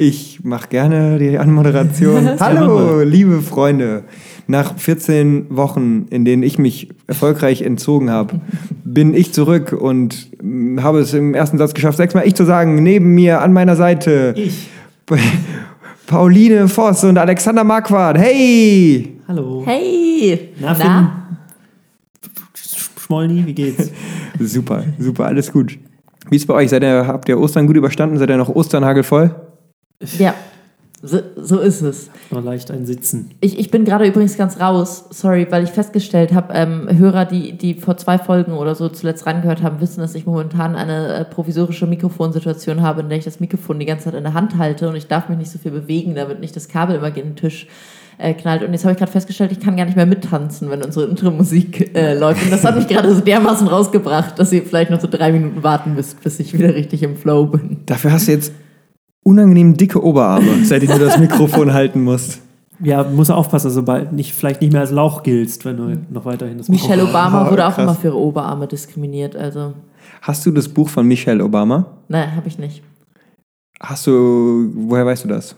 Ich mache gerne die Anmoderation. Hallo, liebe Freunde. Nach 14 Wochen, in denen ich mich erfolgreich entzogen habe, bin ich zurück und habe es im ersten Satz geschafft, sechsmal ich zu sagen. Neben mir, an meiner Seite. Ich. Pauline Voss und Alexander Marquardt. Hey! Hallo. Hey! Na, Finn? Schmolni, wie geht's? Super, super, alles gut. Wie ist bei euch? Seid ihr, habt ihr Ostern gut überstanden? Seid ihr noch Osternhagelvoll? Ja, so, so ist es. Nur leicht ein Sitzen. Ich, ich bin gerade übrigens ganz raus, sorry, weil ich festgestellt habe, ähm, Hörer, die, die vor zwei Folgen oder so zuletzt reingehört haben, wissen, dass ich momentan eine äh, provisorische Mikrofonsituation habe, in der ich das Mikrofon die ganze Zeit in der Hand halte und ich darf mich nicht so viel bewegen, damit nicht das Kabel immer gegen den Tisch äh, knallt. Und jetzt habe ich gerade festgestellt, ich kann gar nicht mehr mittanzen, wenn unsere Intro-Musik äh, läuft. Und das hat mich gerade so dermaßen rausgebracht, dass ihr vielleicht noch so drei Minuten warten müsst, bis ich wieder richtig im Flow bin. Dafür hast du jetzt unangenehm dicke Oberarme, seitdem du das Mikrofon halten musst. Ja, muss aufpassen, dass du bald nicht, vielleicht nicht mehr als Lauch giltst, wenn du noch weiterhin das Michelle Obama Oh, wurde auch krass. immer für ihre Oberarme diskriminiert, also Hast du das Buch von Michelle Obama? nein, habe ich nicht. Hast du, woher weißt du das?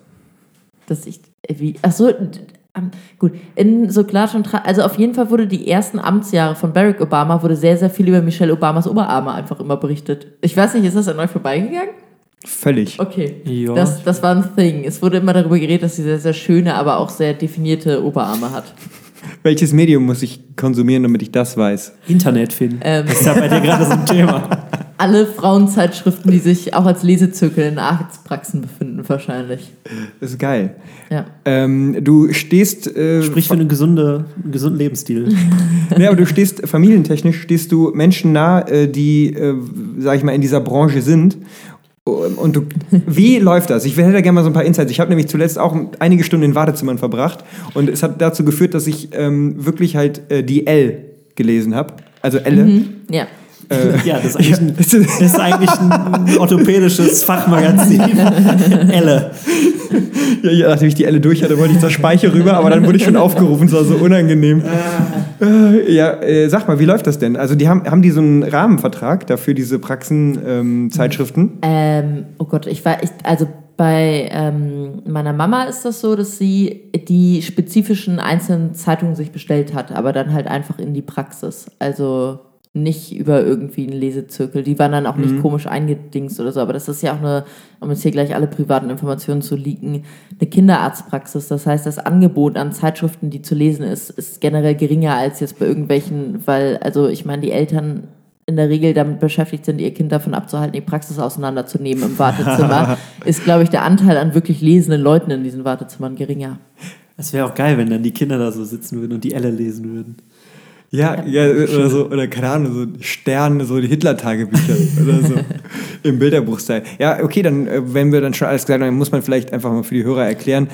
dass ich äh, wie ach so ähm, gut in so Klatsch und Tra also auf jeden Fall wurde die ersten Amtsjahre von Barack Obama wurde sehr sehr viel über Michelle Obamas Oberarme einfach immer berichtet ich weiß nicht ist das an euch vorbeigegangen Völlig. okay Ja. das das war ein Thing es wurde immer darüber geredet dass sie sehr sehr schöne aber auch sehr definierte Oberarme hat Welches Medium muss ich konsumieren, damit ich das weiß? Internet finden. Ähm. Das ist ja bei dir gerade so ein Thema. alle Frauenzeitschriften die sich auch als Lesezirkel in Arztpraxen befinden wahrscheinlich Das ist geil. ja Ähm, du stehst. Äh, Sprich für einen, gesunde, einen gesunden Lebensstil. Ja, aber du stehst familientechnisch, stehst du Menschen nah, äh, die, äh, sag ich mal, in dieser Branche sind. Und du, wie läuft das? Ich hätte da gerne mal so ein paar Insights. Ich habe nämlich zuletzt auch einige Stunden in Wartezimmern verbracht und es hat dazu geführt, dass ich ähm, wirklich halt äh, die L gelesen habe. Also Elle. ja Ja, das ist eigentlich ein, das ist eigentlich ein orthopädisches Fachmagazin. Elle. Ja, ja, nachdem ich die Elle durch hatte, wollte ich zur Speiche rüber, aber dann wurde ich schon aufgerufen, es war so unangenehm. Äh, ja, äh, sag mal, wie läuft das denn? Also die haben, haben die so einen Rahmenvertrag dafür, diese Praxen-Zeitschriften? Ähm, oh Gott, ich war, ich, also bei ähm, meiner Mama ist das so, dass sie die spezifischen einzelnen Zeitungen sich bestellt hat, aber dann halt einfach in die Praxis. Also nicht über irgendwie einen Lesezirkel. Die waren dann auch nicht komisch eingedingst oder so, aber das ist ja auch eine, um jetzt hier gleich alle privaten Informationen zu leaken, eine Kinderarztpraxis. Das heißt, das Angebot an Zeitschriften, die zu lesen ist, ist generell geringer als jetzt bei irgendwelchen, weil, also ich meine, die Eltern in der Regel damit beschäftigt sind, ihr Kind davon abzuhalten, die Praxis auseinanderzunehmen im Wartezimmer, ist, glaube ich, der Anteil an wirklich lesenden Leuten in diesen Wartezimmern geringer. Das wäre auch geil, wenn dann die Kinder da so sitzen würden und die Elle lesen würden. Ja, ja, oder so, oder keine Ahnung, so Sterne, so die Hitler-Tagebücher oder so im Bilderbuchstyle. Ja, okay, dann, äh, wenn wir dann schon alles gesagt haben, dann muss man vielleicht einfach mal für die Hörer erklären.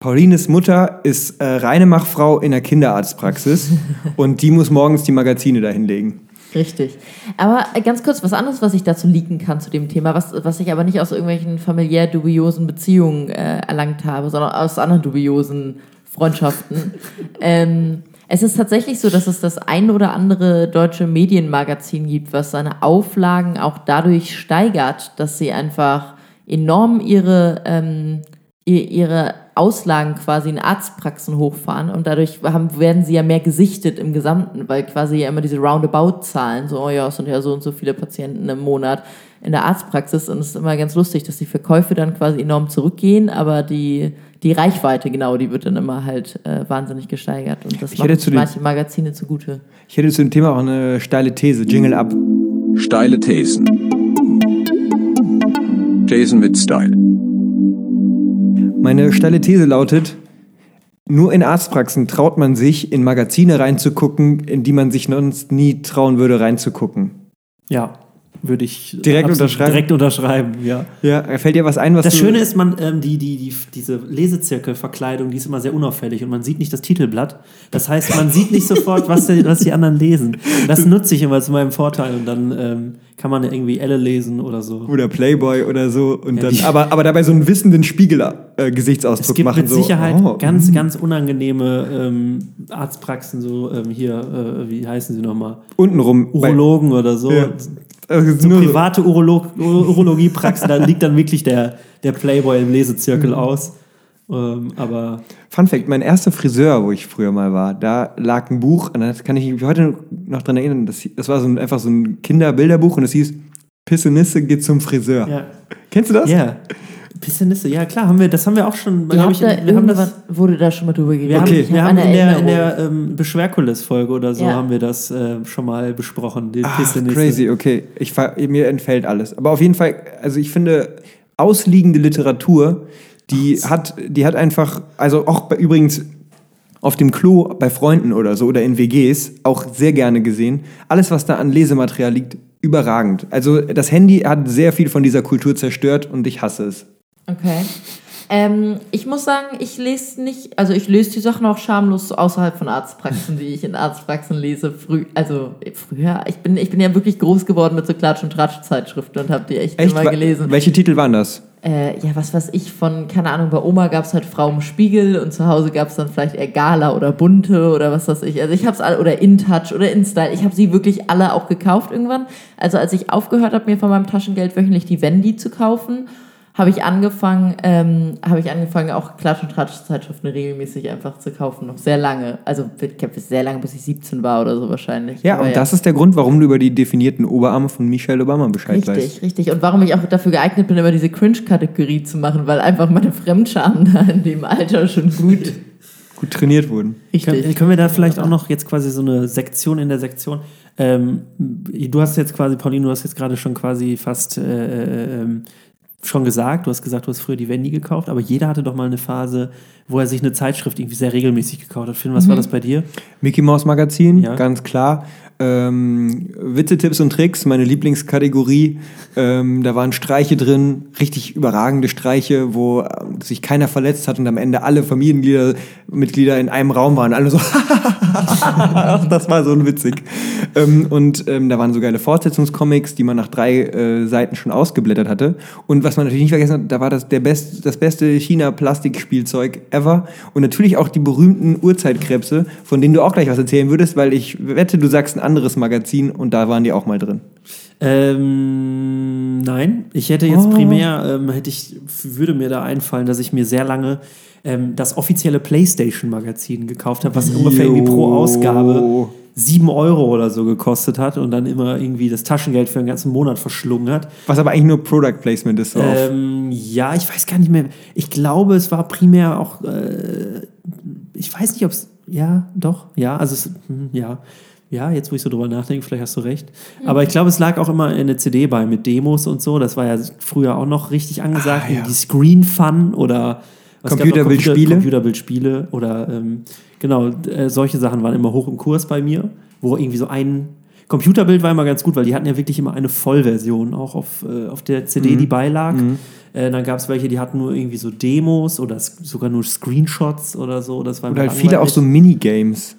Paulines Mutter ist äh, reine Machfrau in der Kinderarztpraxis und die muss morgens die Magazine dahinlegen. Richtig. Aber äh, ganz kurz, was anderes, was ich dazu leaken kann zu dem Thema, was, was ich aber nicht aus irgendwelchen familiär dubiosen Beziehungen äh, erlangt habe, sondern aus anderen dubiosen Freundschaften. ähm, es ist tatsächlich so, dass es das ein oder andere deutsche Medienmagazin gibt, was seine Auflagen auch dadurch steigert, dass sie einfach enorm ihre, ähm, ihr- ihre Auslagen quasi in Arztpraxen hochfahren und dadurch haben, werden sie ja mehr gesichtet im Gesamten, weil quasi ja immer diese Roundabout-Zahlen, so, oh ja, es sind ja so und so viele Patienten im Monat in der Arztpraxis und es ist immer ganz lustig, dass die Verkäufe dann quasi enorm zurückgehen, aber die, die Reichweite, genau, die wird dann immer halt äh, wahnsinnig gesteigert und das Ich macht zu den- manche Magazine zugute. Ich hätte zu dem Thema auch eine steile These. Jingle ab. Steile Thesen. Jason mit Style. Meine steile These lautet, nur in Arztpraxen traut man sich, in Magazine reinzugucken, in die man sich sonst nie trauen würde, reinzugucken. Ja, würde ich Direkt unterschreiben? Direkt unterschreiben, ja. Ja, fällt dir was ein, was Das. Schöne ist, man, ähm, die, die, die, diese Lesezirkelverkleidung, die ist immer sehr unauffällig und man sieht nicht das Titelblatt. Das heißt, man sieht nicht sofort, was, die, was die anderen lesen. Das nutze ich immer zu meinem Vorteil und dann ähm, kann man irgendwie Elle lesen oder so. oder Playboy oder so und Ja, dann, aber, aber dabei so einen wissenden Spiegel-Gesichtsausdruck Es gibt machen. mit so, Sicherheit oh, ganz, ganz unangenehme ähm, Arztpraxen, so ähm, hier, äh, wie heißen sie nochmal? untenrum. Urologen oder so. Ja. Also so private Urolog Urologiepraxen, da liegt dann wirklich der, der Playboy im Lesezirkel Mhm. aus. Ähm, aber Fun Fact: Mein erster Friseur, wo ich früher mal war, da lag ein Buch, und da kann ich mich heute noch dran erinnern. Das, das war so ein, einfach so ein Kinderbilderbuch und es hieß Pissenisse geht zum Friseur. ja. Kennst du das? Ja. Pissenisse, ja klar, haben wir, das haben wir auch schon. Ihr ich, da wir haben das, wurde da schon mal drüber geredet. wir haben, Okay. Ich wir hab haben in der, in der ähm, Beschwerkulis-Folge oder so Ja. haben wir das äh, schon mal besprochen, die Ach, Pissenisse. crazy, okay. Ich, mir entfällt alles. Aber auf jeden Fall, also ich finde, ausliegende Literatur, die hat, die hat einfach, also auch bei, übrigens auf dem Klo bei Freunden oder so oder in WGs auch sehr gerne gesehen. Alles, was da an Lesematerial liegt, überragend. Also das Handy hat sehr viel von dieser Kultur zerstört und ich hasse es. Okay. Ähm, ich muss sagen, ich lese nicht, also ich lese die Sachen auch schamlos außerhalb von Arztpraxen, die ich in Arztpraxen lese. Früh, also früher, ich bin, ich bin ja wirklich groß geworden mit so Klatsch- und Tratsch-Zeitschriften und habe die echt, immer Wa- gelesen. Welche Titel waren das? Äh, ja, was weiß ich von, keine Ahnung, bei Oma gab es halt Frau im Spiegel und zu Hause gab es dann vielleicht eher Gala oder Bunte oder was weiß ich. Also ich habe es alle, oder InTouch oder InStyle. Ich habe sie wirklich alle auch gekauft irgendwann. Also als ich aufgehört habe, mir von meinem Taschengeld wöchentlich die Wendy zu kaufen, habe ich angefangen, ähm, habe ich angefangen, auch Klatsch- und Tratsch-Zeitschriften regelmäßig einfach zu kaufen. Noch sehr lange. Also ich glaube, sehr lange, bis ich 17 war oder so wahrscheinlich. Ja, Aber und das ist der Grund, warum du über die definierten Oberarme von Michelle Obama Bescheid weißt. Richtig, richtig. Und warum ich auch dafür geeignet bin, immer diese Cringe-Kategorie zu machen, weil einfach meine Fremdscham da in dem Alter schon gut. Gut trainiert wurden. Können, Richtig. können wir da vielleicht auch noch jetzt quasi so eine Sektion in der Sektion? Ähm, du hast jetzt quasi, Pauline, du hast jetzt gerade schon quasi fast äh, äh, ähm, schon gesagt, du hast gesagt, du hast früher die Wendy gekauft, aber jeder hatte doch mal eine Phase, wo er sich eine Zeitschrift irgendwie sehr regelmäßig gekauft hat. Finn, was war das bei dir? Mickey Mouse Magazin, Ja. ganz klar. Ähm, Witze, Tipps und Tricks, meine Lieblingskategorie. Ähm, da waren Streiche drin, richtig überragende Streiche, wo äh, sich keiner verletzt hat und am Ende alle Familienmitglieder Mitglieder in einem Raum waren. Alle so, das war so witzig. Ähm, und ähm, da waren so geile Fortsetzungscomics, die man nach drei äh, Seiten schon ausgeblättert hatte. Und was man natürlich nicht vergessen hat, da war das der best, das beste China-Plastikspielzeug ever. Und natürlich auch die berühmten Urzeitkrebse, von denen du auch gleich was erzählen würdest, weil ich wette, du sagst ein anderes Magazin und da waren die auch mal drin. Ähm, nein, ich hätte jetzt Oh. primär, ähm, hätte ich, würde mir da einfallen, dass ich mir sehr lange ähm, das offizielle PlayStation-Magazin gekauft habe, was ungefähr irgendwie pro Ausgabe 7 Euro oder so gekostet hat und dann immer irgendwie das Taschengeld für den ganzen Monat verschlungen hat. Was aber eigentlich nur Product Placement ist. Ähm, ja, ich weiß gar nicht mehr. Ich glaube, es war primär auch, äh, ich weiß nicht, ob es, ja, doch, ja, also es, hm, ja. Ja, jetzt wo ich so drüber nachdenke, vielleicht hast du recht. Aber ich glaube, es lag auch immer eine CD bei mit Demos und so. Das war ja früher auch noch richtig angesagt. Ah, ja. Die Screen Fun oder? Computerbildspiele. Computer, Computerbildspiele oder ähm, genau, äh, solche Sachen waren immer hoch im Kurs bei mir, wo irgendwie so ein Computerbild war immer ganz gut, weil die hatten ja wirklich immer eine Vollversion auch auf, äh, auf der CD, die beilag. Äh, dann gab es welche, die hatten nur irgendwie so Demos oder sogar nur Screenshots oder so. Das war immer halt viele auch so Minigames.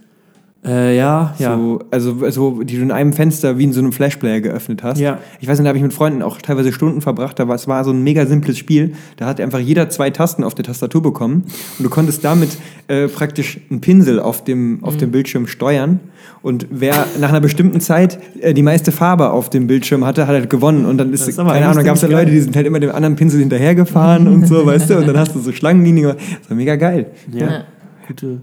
Äh, ja, ja. So, also, also, die du in einem Fenster wie in so einem Flashplayer geöffnet hast. Ja. Ich weiß nicht, da habe ich mit Freunden auch teilweise Stunden verbracht. Da war, es war so ein mega simples Spiel. Da hat einfach jeder zwei Tasten auf der Tastatur bekommen. Und du konntest damit äh, praktisch einen Pinsel auf dem, auf Mhm. dem Bildschirm steuern. Und wer nach einer bestimmten Zeit äh, die meiste Farbe auf dem Bildschirm hatte, hat halt gewonnen. Und dann ist, ist keine Ahnung, gab es da Leute, die sind halt immer dem anderen Pinsel hinterhergefahren und so, weißt du? Und dann hast du so Schlangenlinien gemacht. Das war mega geil. ja. Ja. Gute.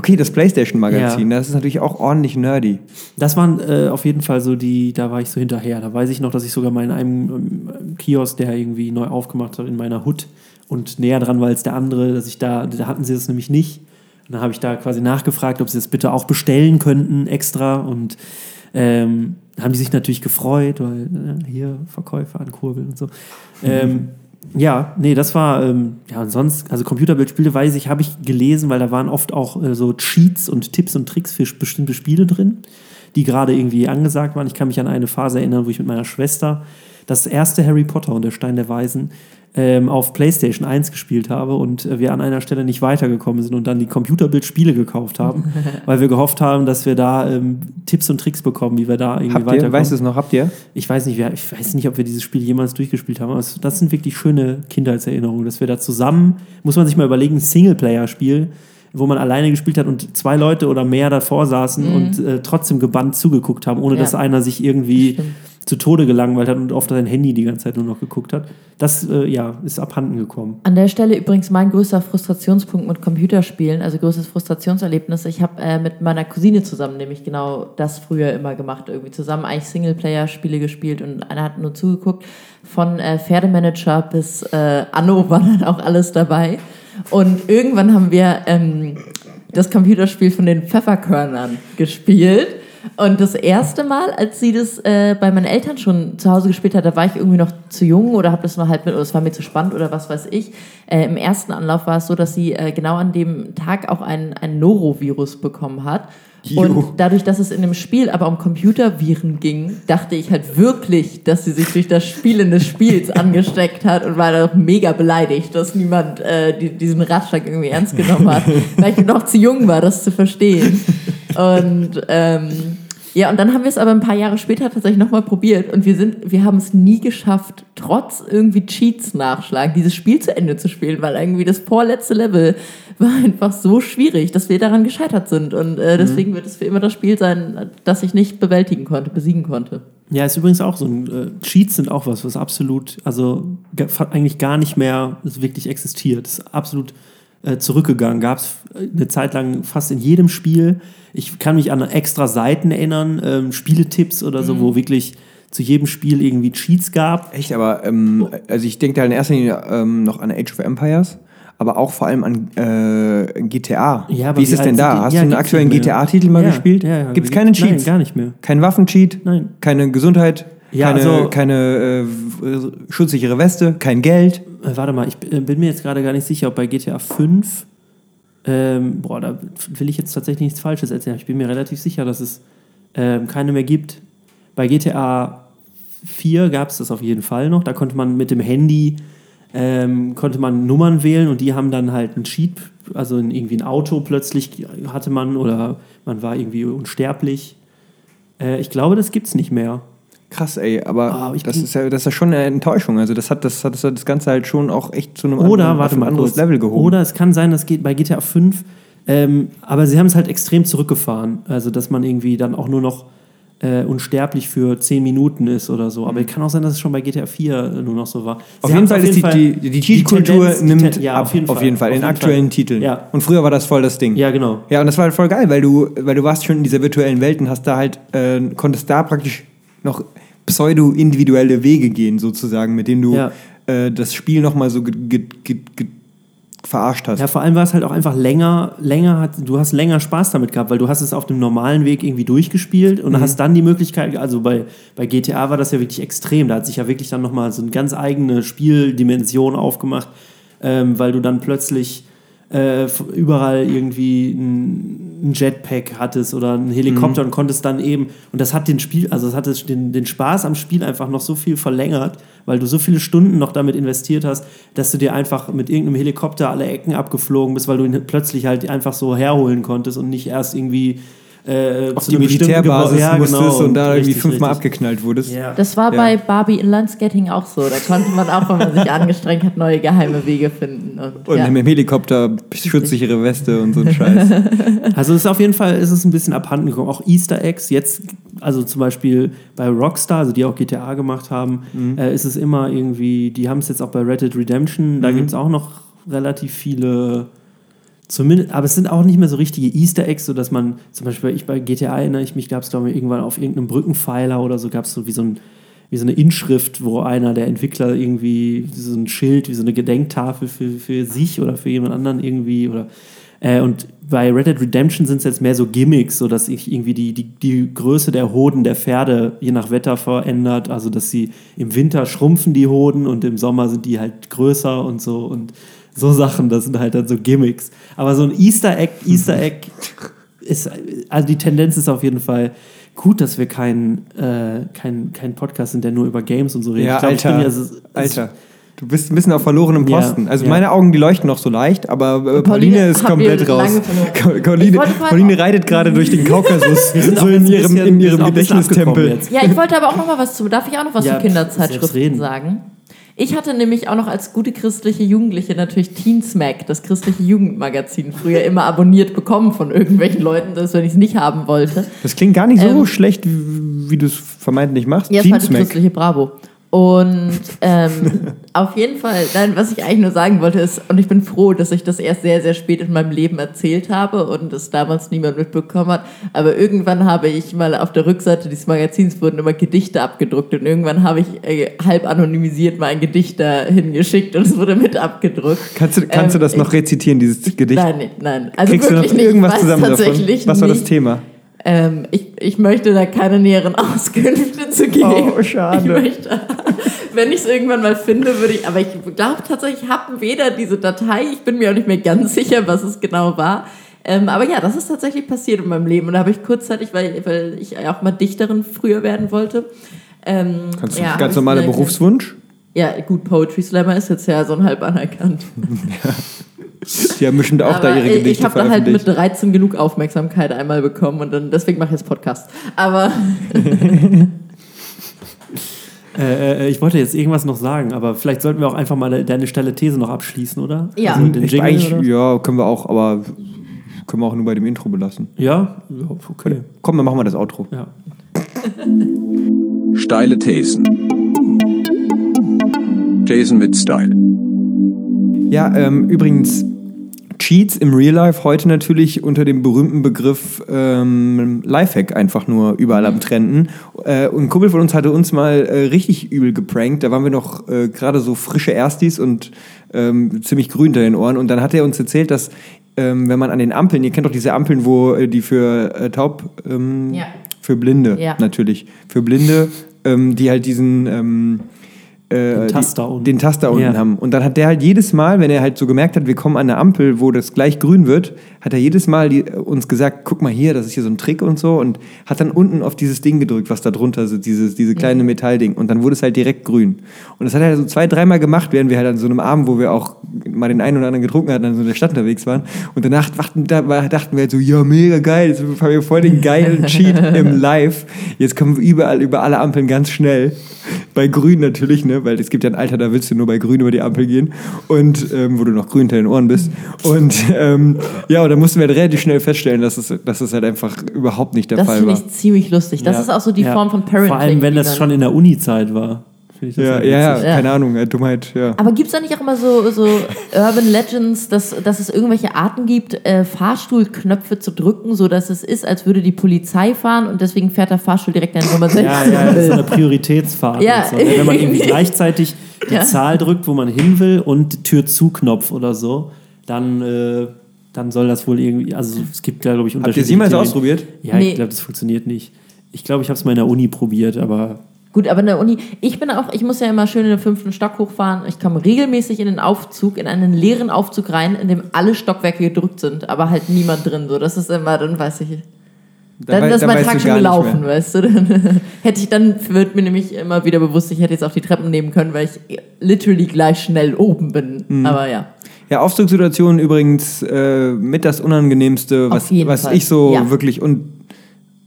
Okay, das PlayStation-Magazin, Ja. das ist natürlich auch ordentlich nerdy. Das waren äh, auf jeden Fall so die, da war ich so hinterher. Da weiß ich noch, dass ich sogar mal in einem ähm, Kiosk, der irgendwie neu aufgemacht hat, in meiner Hut und näher dran war als der andere, dass ich da, da hatten sie das nämlich nicht. Und dann habe ich da quasi nachgefragt, ob sie das bitte auch bestellen könnten extra und ähm, haben die sich natürlich gefreut, weil äh, hier Verkäufer ankurbeln und so. Ähm, ja, nee, das war, ähm, ja, sonst, also Computerbildspiele weiß ich, habe ich gelesen, weil da waren oft auch äh, so Cheats und Tipps und Tricks für bestimmte Spiele drin, die gerade irgendwie angesagt waren. Ich kann mich an eine Phase erinnern, wo ich mit meiner Schwester das erste Harry Potter und der Stein der Weisen ähm, auf PlayStation 1 gespielt habe und äh, wir an einer Stelle nicht weitergekommen sind und dann die Computerbildspiele gekauft haben, weil wir gehofft haben, dass wir da ähm, Tipps und Tricks bekommen, wie wir da irgendwie Habt ihr, weiterkommen. weißt du es noch, habt ihr? Ich weiß nicht, wer, ich weiß nicht, ob wir dieses Spiel jemals durchgespielt haben, aber das sind wirklich schöne Kindheitserinnerungen, dass wir da zusammen, muss man sich mal überlegen, ein Singleplayer-Spiel, wo man alleine gespielt hat und zwei Leute oder mehr davor saßen und äh, trotzdem gebannt zugeguckt haben, ohne Ja. dass einer sich irgendwie Stimmt. Zu Tode gelangweilt hat und auf sein Handy die ganze Zeit nur noch geguckt hat. Das äh, ja, ist abhanden gekommen. An der Stelle übrigens mein größter Frustrationspunkt mit Computerspielen, also größtes Frustrationserlebnis. Ich habe äh, mit meiner Cousine zusammen nämlich genau das früher immer gemacht, irgendwie zusammen eigentlich Singleplayer-Spiele gespielt und einer hat nur zugeguckt. Von äh, Pferdemanager bis äh, Anno war dann auch alles dabei. Und irgendwann haben wir ähm, das Computerspiel von den Pfefferkörnern gespielt. Und das erste Mal, als sie das äh, bei meinen Eltern schon zu Hause gespielt hat, da war ich irgendwie noch zu jung oder habe das noch halt mit, oder es war mir zu spannend oder was weiß ich. Äh, Im ersten Anlauf war es so, dass sie äh, genau an dem Tag auch ein, ein Norovirus bekommen hat. Jo. Und dadurch, dass es in dem Spiel aber um Computerviren ging, dachte ich halt wirklich, dass sie sich durch das Spielen des Spiels angesteckt hat und war da mega beleidigt, dass niemand äh, die, diesen Ratschlag irgendwie ernst genommen hat, weil ich noch zu jung war, das zu verstehen. Und ähm, ja, und dann haben wir es aber ein paar Jahre später tatsächlich nochmal probiert und wir sind, wir haben es nie geschafft, trotz irgendwie Cheats nachschlagen, dieses Spiel zu Ende zu spielen, weil irgendwie das vorletzte Level war einfach so schwierig, dass wir daran gescheitert sind. Und äh, deswegen wird es für immer das Spiel sein, das ich nicht bewältigen konnte, besiegen konnte. Ja, ist übrigens auch so ein äh, Cheats sind auch was, was absolut, also eigentlich gar nicht mehr wirklich existiert. Ist absolut äh, zurückgegangen. Gab es eine Zeit lang fast in jedem Spiel. Ich kann mich an extra Seiten erinnern, ähm, Spieletipps oder so, wo wirklich zu jedem Spiel irgendwie Cheats gab. Echt, aber ähm, also ich denke da in erster Linie ähm, noch an Age of Empires, aber auch vor allem an äh, GTA. Ja, aber wie ist wie es denn da? die? Hast Ja, du einen aktuellen. GTA-Titel mal Ja, gespielt? ja, ja. Gibt es keine Cheats? Nein, gar nicht mehr. Kein Waffencheat? Nein. Keine Gesundheit? Ja, keine also- keine äh, schutzsichere Weste? Kein Geld? Äh, warte mal, ich äh, bin mir jetzt gerade gar nicht sicher, ob bei GTA 5, ähm, boah, da will ich jetzt tatsächlich nichts Falsches erzählen. Ich bin mir relativ sicher, dass es ähm, keine mehr gibt. Bei GTA 4 gab es das auf jeden Fall noch. Da konnte man mit dem Handy ähm, konnte man Nummern wählen und die haben dann halt einen Cheat, also irgendwie ein Auto plötzlich hatte man oder man war irgendwie unsterblich. Äh, ich glaube, das gibt's nicht mehr. Krass, ey, aber ich das, ist ja, das ist ja schon eine Enttäuschung. Also das hat das, hat das, hat das Ganze halt schon auch echt zu einem Oder, anderen, warte auf ein anderes kurz. Level gehoben. Oder es kann sein, das geht bei GTA 5, ähm, aber sie haben es halt extrem zurückgefahren. Also, dass man irgendwie dann auch nur noch äh, unsterblich für 10 Minuten ist oder so. Aber kann auch sein, dass es schon bei GTA 4 nur noch so war. Mhm. Auf jeden haben's Fall ist die, die, die die nimmt ja, ab, auf jeden Fall. in Auf jeden aktuellen Fall. Titeln. Ja. Und früher war das voll das Ding. Ja, genau. Ja, und das war halt voll geil, weil du, weil du warst schon in dieser virtuellen Welt und hast da halt, äh, konntest da praktisch noch pseudo-individuelle Wege gehen, sozusagen, mit denen du Ja. äh, das Spiel nochmal so verarscht hast. Ja, vor allem war es halt auch einfach länger, länger hat, du hast länger Spaß damit gehabt, weil du hast es auf dem normalen Weg irgendwie durchgespielt und hast dann die Möglichkeit, also bei, bei GTA war das ja wirklich extrem, da hat sich ja wirklich dann nochmal so eine ganz eigene Spieldimension aufgemacht, ähm, weil du dann plötzlich äh, überall irgendwie ein, ein Jetpack hattest oder einen Helikopter und konntest dann eben, und das hat den Spiel, also das hat es den, den Spaß am Spiel einfach noch so viel verlängert, weil du so viele Stunden noch damit investiert hast, dass du dir einfach mit irgendeinem Helikopter alle Ecken abgeflogen bist, weil du ihn plötzlich halt einfach so herholen konntest und nicht erst irgendwie äh, Auf die Militärbasis Ja, musstest genau, und da irgendwie richtig, fünfmal richtig. abgeknallt wurdest. Ja. Das war Ja. bei Barbie Inline-Skating auch so. Da konnte man auch, wenn man sich angestrengt hat, neue geheime Wege finden. Und, Und ja. mit dem Helikopter schutzsichere Weste und so ein Scheiß. Also es ist auf jeden Fall ist es ein bisschen abhanden gekommen. Auch Easter Eggs, jetzt, also zum Beispiel bei Rockstar, also die auch GTA gemacht haben, äh, ist es immer irgendwie, die haben es jetzt auch bei Red Dead Redemption, da gibt es auch noch relativ viele, zumindest, aber es sind auch nicht mehr so richtige Easter Eggs, so dass man, zum Beispiel ich bei GTA erinnere ich mich, gab es glaube ich irgendwann auf irgendeinem Brückenpfeiler oder so, gab es so wie so ein wie so eine Inschrift, wo einer der Entwickler irgendwie so ein Schild, wie so eine Gedenktafel für, für sich oder für jemand anderen irgendwie oder äh, und bei Red Dead Redemption sind es jetzt mehr so Gimmicks, so dass sich irgendwie die, die, die Größe der Hoden der Pferde je nach Wetter verändert. Also dass sie im Winter schrumpfen die Hoden und im Sommer sind die halt größer und so und so Sachen, das sind halt dann so Gimmicks. Aber so ein Easter Egg, Easter Egg ist, also die Tendenz ist auf jeden Fall gut, dass wir kein, äh, kein, kein Podcast sind, der nur über Games und so redet. Ja, Ich glaub, ich Alter. bin ja so- Alter. Du bist ein bisschen auf verlorenem Ja, Posten. Also ja. meine Augen, die leuchten noch so leicht, aber äh, Pauline, Pauline ist komplett raus. Pauline, Pauline reitet gerade durch den Kaukasus, so in ihrem, bisschen- in wir ihrem Gedächtnistempel. Ja, ich wollte aber auch noch mal was zu, darf ich auch noch was Ja, zu Kinderzeitschriften reden. sagen? Ich hatte nämlich auch noch als gute christliche Jugendliche natürlich Teen Smack, das christliche Jugendmagazin, früher immer abonniert bekommen von irgendwelchen Leuten, das wenn ich es nicht haben wollte. Das klingt gar nicht so Ähm, schlecht, wie, wie du es vermeintlich machst. Ja, das war die Teensmack. christliche Bravo. Und ähm, auf jeden Fall, nein, was ich eigentlich nur sagen wollte ist, und ich bin froh, dass ich das erst sehr, sehr spät in meinem Leben erzählt habe und das damals niemand mitbekommen hat. Aber irgendwann habe ich mal auf der Rückseite dieses Magazins wurden immer Gedichte abgedruckt und irgendwann habe ich äh, halb anonymisiert mal ein Gedicht da hingeschickt und es wurde mit abgedruckt. Kannst du, kannst du Ähm, das noch rezitieren, dieses Gedicht? Nein, nein, nein. Also Kriegst du noch wirklich nicht. irgendwas Ich zusammen davon? Was war das. Thema? Ähm, ich, ich möchte da keine näheren Auskünfte zu geben. Oh, schade. Ich möchte, wenn ich es irgendwann mal finde, würde ich. Aber ich glaube tatsächlich, ich habe weder diese Datei, ich bin mir auch nicht mehr ganz sicher, was es genau war. Ähm, aber ja, das ist tatsächlich passiert in meinem Leben. Und da habe ich kurzzeitig, weil, weil ich auch mal Dichterin früher werden wollte. Ähm, Kannst du ja, ganz normaler Berufswunsch? Ja, gut, Poetry Slammer ist jetzt ja so ein halb anerkannt. Die haben bestimmt auch da Aber ihre ich- Gedichte ich habe da halt mit 13 genug Aufmerksamkeit einmal bekommen und dann deswegen mache ich jetzt Podcast. Aber Äh, äh, ich wollte jetzt irgendwas noch sagen, aber vielleicht sollten wir auch einfach mal deine steile These noch abschließen, oder? Ja. Also Jingle, eigentlich, oder? ja, können wir auch, aber können wir auch nur bei dem Intro belassen. Ja? ja, okay. Komm, dann machen wir das Outro. Ja. Steile Thesen. Thesen mit Style. Ja, ähm, übrigens, Cheats im Real Life heute natürlich unter dem berühmten Begriff ähm, Lifehack einfach nur überall am Trenden. Äh, und ein Kumpel von uns hatte uns mal äh, richtig übel geprankt. Da waren wir noch äh, gerade so frische Erstis und ähm, ziemlich grün hinter den Ohren. Und dann hat er uns erzählt, dass ähm, wenn man an den Ampeln, ihr kennt doch diese Ampeln, wo äh, die für äh, taub, ähm, Ja. für Blinde Ja. natürlich, für Blinde, ähm, die halt diesen ähm, äh, Den Taster die, unten. den Taster unten Ja. haben. Und dann hat der halt jedes Mal, wenn er halt so gemerkt hat, wir kommen an eine Ampel, wo das gleich grün wird, hat er jedes Mal die, uns gesagt, guck mal hier, das ist hier so ein Trick und so und hat dann unten auf dieses Ding gedrückt, was da drunter ist, dieses, diese kleine Metallding und dann wurde es halt direkt grün. Und das hat er so zwei, dreimal gemacht, während wir halt an so einem Abend, wo wir auch mal den einen oder anderen getrunken hatten, an so der Stadt unterwegs waren. Und danach dachten, dachten wir halt so, ja, mega geil, jetzt haben wir voll den geilen Cheat im Live. Jetzt kommen wir überall über alle Ampeln ganz schnell. Bei grün natürlich, ne? Weil es gibt ja ein Alter, da willst du nur bei grün über die Ampel gehen. Und ähm, wo du noch grün hinter den Ohren bist. Und ähm, ja, und da mussten wir halt relativ schnell feststellen, dass es, dass es halt einfach überhaupt nicht der das Fall finde war. ich ziemlich lustig. Das Ja. ist auch so die Ja. Form von Parenting. Vor allem, wenn das schon in der Uni-Zeit war. Finde ich das Ja, halt ja, ja, keine Ahnung, ja, Dummheit, ja. Aber gibt es da nicht auch immer so, so Urban Legends, dass, dass es irgendwelche Arten gibt, äh, Fahrstuhlknöpfe zu drücken, sodass es ist, als würde die Polizei fahren und deswegen fährt der Fahrstuhl direkt an Nummer 16. Ja, ja, das ist so eine Prioritätsfahrt. Ja. so, ne? Wenn man irgendwie gleichzeitig die Ja. Zahl drückt, wo man hin will und Tür zu-Knopf oder so, dann, äh, dann soll das wohl irgendwie, also es gibt da, glaube ich, Habt ihr es jemals ausprobiert? Ja, Nee. ich glaube, das funktioniert nicht. Ich glaube, ich habe es mal in der Uni probiert, aber Gut, aber in der Uni, ich bin auch, ich muss ja immer schön in den fünften Stock hochfahren. Ich komme regelmäßig in den Aufzug, in einen leeren Aufzug rein, in dem alle Stockwerke gedrückt sind, aber halt niemand drin. So, das ist immer, dann weiß ich. Dann, wei- ist mein Tag schon gelaufen, weißt du? Dann hätte ich dann wird mir nämlich immer wieder bewusst, ich hätte jetzt auch die Treppen nehmen können, weil ich literally gleich schnell oben bin. Mhm. Aber ja. Ja, Aufzugssituationen übrigens äh, mit das Unangenehmste, was, was Fall, ich so ja. wirklich und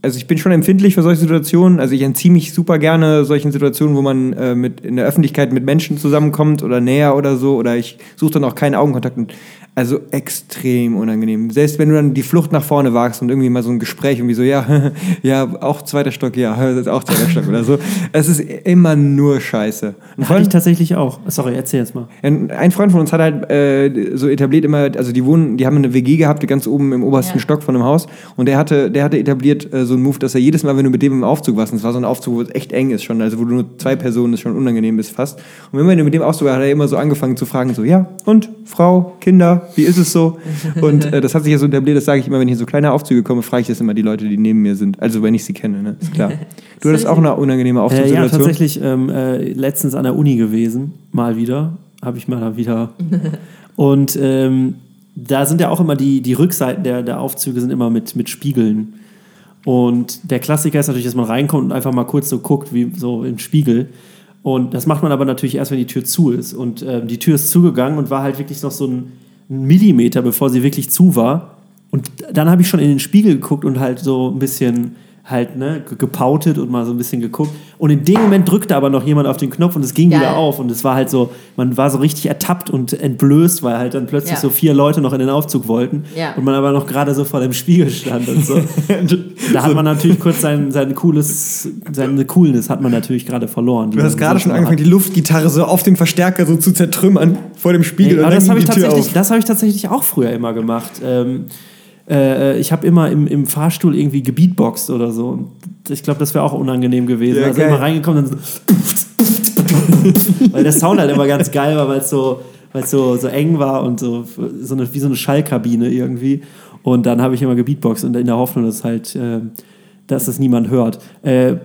also ich bin schon empfindlich für solche Situationen. Also ich entziehe mich super gerne solchen Situationen, wo man äh, mit in der Öffentlichkeit mit Menschen zusammenkommt oder näher oder so. Oder ich suche dann auch keinen Augenkontakt. Und also extrem unangenehm. Selbst wenn du dann die Flucht nach vorne wagst und irgendwie mal so ein Gespräch irgendwie so, ja, ja, auch zweiter Stock, ja, das ist auch zweiter Stock oder so. Es ist immer nur Scheiße. Ein hatte ich Freund, tatsächlich auch. Sorry, erzähl jetzt mal. ein Freund von uns hat halt äh, so etabliert immer, also die wohnen, die haben eine WG gehabt, die ganz oben im obersten Ja. Stock von einem Haus und der hatte, der hatte etabliert äh, so einen Move, dass er jedes Mal, wenn du mit dem im Aufzug warst, und es war so ein Aufzug, wo es echt eng ist schon, also wo du nur zwei Personen ist schon unangenehm ist fast. Und wenn du mit dem Aufzug war, hat er immer so angefangen zu fragen, so, ja, und Frau, Kinder, wie ist es so? Und äh, das hat sich ja so etabliert, das sage ich immer, wenn ich in so kleine Aufzüge komme, frage ich das immer die Leute, die neben mir sind. Also wenn ich sie kenne, ne? Ist klar. Du hattest auch eine unangenehme Äh, ja, Aufzugssituation. tatsächlich ähm, äh, letztens an der Uni gewesen, mal wieder. Habe ich mal da wieder. Und ähm, da sind ja auch immer die, die Rückseiten der, der Aufzüge sind immer mit, mit Spiegeln. Und der Klassiker ist natürlich, dass man reinkommt und einfach mal kurz so guckt, wie so im Spiegel. Und das macht man aber natürlich erst, wenn die Tür zu ist. Und ähm, die Tür ist zugegangen und war halt wirklich noch so ein, ein Millimeter, bevor sie wirklich zu war. Und dann habe ich schon in den Spiegel geguckt und halt so ein bisschen halt ne, ge- gepautet und mal so ein bisschen geguckt. Und in dem Moment drückte aber noch jemand auf den Knopf und es ging Ja. wieder auf. Und es war halt so, man war so richtig ertappt und entblößt, weil halt dann plötzlich Ja. so vier Leute noch in den Aufzug wollten. Ja. Und man aber noch gerade so vor dem Spiegel stand und so. da hat man natürlich kurz sein, sein cooles, seine Coolness hat man natürlich gerade verloren. Du hast gerade schon angefangen, die Luftgitarre so auf dem Verstärker so zu zertrümmern vor dem Spiegel. Nee, aber dann das habe ich, tatsächlich- das hab ich tatsächlich auch früher immer gemacht. Ähm, äh, ich habe immer im, im Fahrstuhl irgendwie gebeatboxt oder so. Und ich glaube, das wäre auch unangenehm gewesen. Ja, also geil. immer reingekommen und so. weil der Sound halt immer ganz geil war, weil es so, weil's so, so eng war und so, so eine, wie so eine Schallkabine irgendwie. Und dann habe ich immer gebeatboxt und in der Hoffnung, dass halt, äh, dass das niemand hört. Äh,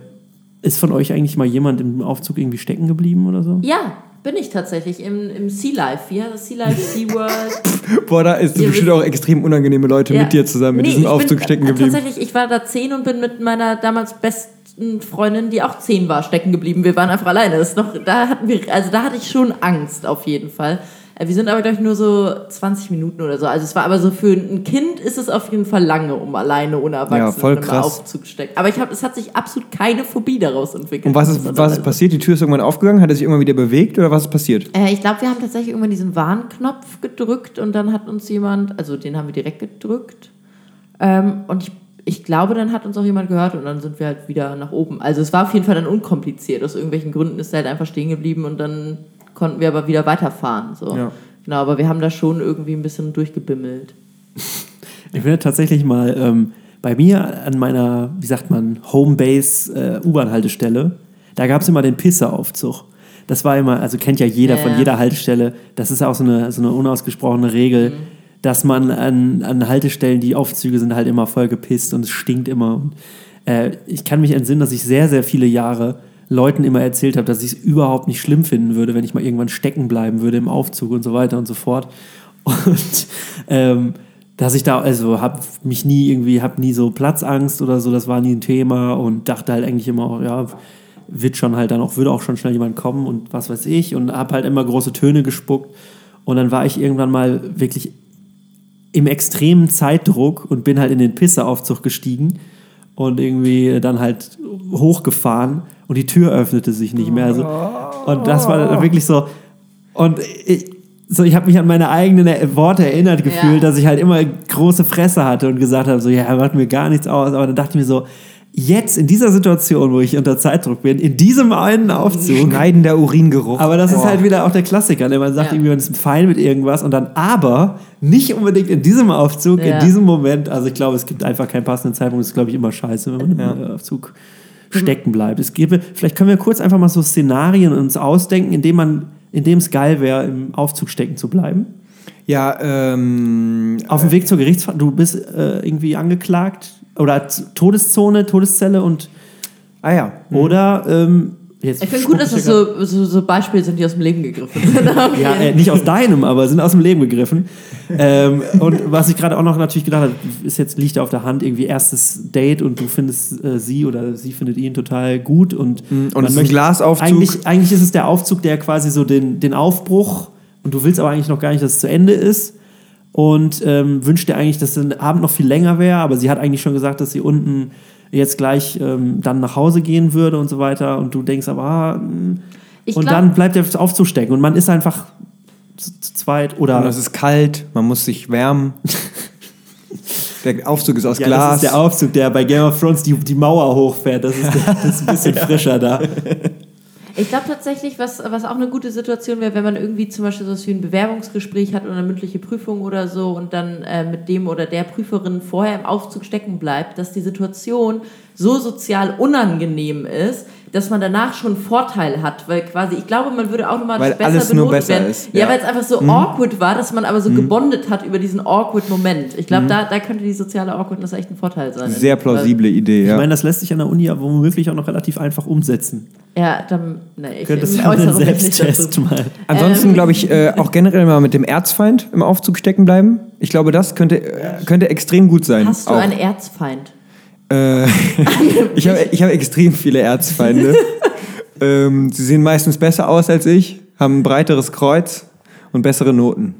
ist von euch eigentlich mal jemand im Aufzug irgendwie stecken geblieben oder so? Ja, bin ich tatsächlich im, im Sea Life. Wie heißt das? Sea Life, Sea World. Boah, da ist bestimmt auch extrem unangenehme Leute Ja. mit dir zusammen in Nee, diesem ich Aufzug bin, stecken geblieben. Tatsächlich, ich war da zehn und bin mit meiner damals besten Freundin, die auch zehn war, stecken geblieben. Wir waren einfach alleine. Das noch, da hatten wir, also da hatte ich schon Angst auf jeden Fall. Äh, Wir sind aber, glaube ich, nur so 20 Minuten oder so. Also es war aber so für ein Kind ist es auf jeden Fall lange, um alleine ohne Erwachsene Ja, voll im krass. Aufzug stecken. Aber ich habe, es hat sich absolut keine Phobie daraus entwickelt. Und was ist, was ist passiert? Die Tür ist irgendwann aufgegangen? Hat er sich irgendwann wieder bewegt oder was ist passiert? Äh, ich glaube, wir haben tatsächlich irgendwann diesen Warnknopf gedrückt und dann hat uns jemand, also den haben wir direkt gedrückt. Ähm, und ich, ich glaube, dann hat uns auch jemand gehört und dann sind wir halt wieder nach oben. Also es war auf jeden Fall dann unkompliziert. Aus irgendwelchen Gründen ist er halt einfach stehen geblieben und dann konnten wir aber wieder weiterfahren. So. Ja. Genau, aber wir haben da schon irgendwie ein bisschen durchgebimmelt. Ich bin tatsächlich mal ähm, bei mir an meiner, wie sagt man, Homebase äh, U-Bahn-Haltestelle, da gab es immer den Pisseaufzug. Das war immer, also kennt ja jeder Ja, von jeder Haltestelle, das ist auch so eine, so eine unausgesprochene Regel, dass man an, an Haltestellen, die Aufzüge sind, halt immer voll gepisst und es stinkt immer. Und, äh, ich kann mich entsinnen, dass ich sehr, sehr viele Jahre Leuten immer erzählt habe, dass ich es überhaupt nicht schlimm finden würde, wenn ich mal irgendwann stecken bleiben würde im Aufzug und so weiter und so fort. Und ähm, dass ich da, also habe mich nie irgendwie, habe nie so Platzangst oder so, das war nie ein Thema und dachte halt eigentlich immer auch, ja, wird schon halt dann auch, würde auch schon schnell jemand kommen und was weiß ich und habe halt immer große Töne gespuckt und dann war ich irgendwann mal wirklich im extremen Zeitdruck und bin halt in den Pisseaufzug gestiegen und irgendwie dann halt hochgefahren und die Tür öffnete sich nicht mehr. Also, und das war dann wirklich so. Und ich, so, ich habe mich an meine eigenen Worte erinnert gefühlt, Ja. dass ich halt immer große Fresse hatte und gesagt habe, so, ja, macht mir gar nichts aus. Aber dann dachte ich mir so, jetzt in dieser Situation, wo ich unter Zeitdruck bin, in diesem einen Aufzug, Schneidender Uringeruch. aber das ist Boah. halt wieder auch der Klassiker. Ne? Man sagt Ja. irgendwie, man ist fein mit irgendwas und dann aber nicht unbedingt in diesem Aufzug, Ja. in diesem Moment. Also ich glaube, es gibt einfach keinen passenden Zeitpunkt. Das ist, glaube ich, immer scheiße, wenn man im äh, Aufzug stecken bleibt. Es gäbe, vielleicht können wir kurz einfach mal so Szenarien uns ausdenken, in dem man, in dem es geil wäre, im Aufzug stecken zu bleiben. Ja, ähm, Auf dem Weg zur Gerichtsverhandlung, du bist äh, irgendwie angeklagt oder Todeszone, Todeszelle und ah ja. oder ähm, jetzt Ich finde gut, dass das so, so, so Beispiele sind, die aus dem Leben gegriffen sind. Ja, äh, nicht aus deinem, aber sind aus dem Leben gegriffen. ähm, und was ich gerade auch noch natürlich gedacht habe, ist jetzt liegt auf der Hand irgendwie erstes Date und du findest äh, sie oder sie findet ihn total gut und und man ein Glasaufzug. Eigentlich, eigentlich ist es der Aufzug, der quasi so den, den Aufbruch und du willst aber eigentlich noch gar nicht, dass es zu Ende ist und ähm, wünscht dir eigentlich, dass der Abend noch viel länger wäre, aber sie hat eigentlich schon gesagt, dass sie unten jetzt gleich ähm, dann nach Hause gehen würde und so weiter und du denkst aber, ah. Ich und glaub- dann bleibt der Aufzug stecken und man ist einfach zu, zu zweit oder Und es ist kalt, man muss sich wärmen. Der Aufzug ist aus ja, Glas. das ist der Aufzug, der bei Game of Thrones die, die Mauer hochfährt. Das ist, das ist ein bisschen frischer da. Ich glaube tatsächlich, was, was auch eine gute Situation wäre, wenn man irgendwie zum Beispiel so was wie ein Bewerbungsgespräch hat oder eine mündliche Prüfung oder so und dann äh, mit dem oder der Prüferin vorher im Aufzug stecken bleibt, dass die Situation so sozial unangenehm ist, dass man danach schon Vorteil hat, weil quasi, ich glaube, man würde automatisch Weil besser alles nur benotet besser werden. ist, Ja, ja. weil es einfach so awkward war, dass man aber so gebondet hat über diesen awkward Moment. Ich glaube, da, da könnte die soziale Awkwardness echt ein Vorteil sein. Sehr plausible Idee, Ich ja. meine, das lässt sich an der Uni ja womöglich auch noch relativ einfach umsetzen. Ja, dann, nee, ich Könntest du äußere einen Selbsttest mal. Ansonsten Ähm. glaube ich äh, auch generell mal mit dem Erzfeind im Aufzug stecken bleiben. Ich glaube, das könnte, äh, könnte extrem gut sein. Hast du auch. einen Erzfeind? Äh, ich habe ich hab extrem viele Erzfeinde. ähm, sie sehen meistens besser aus als ich, haben ein breiteres Kreuz und bessere Noten.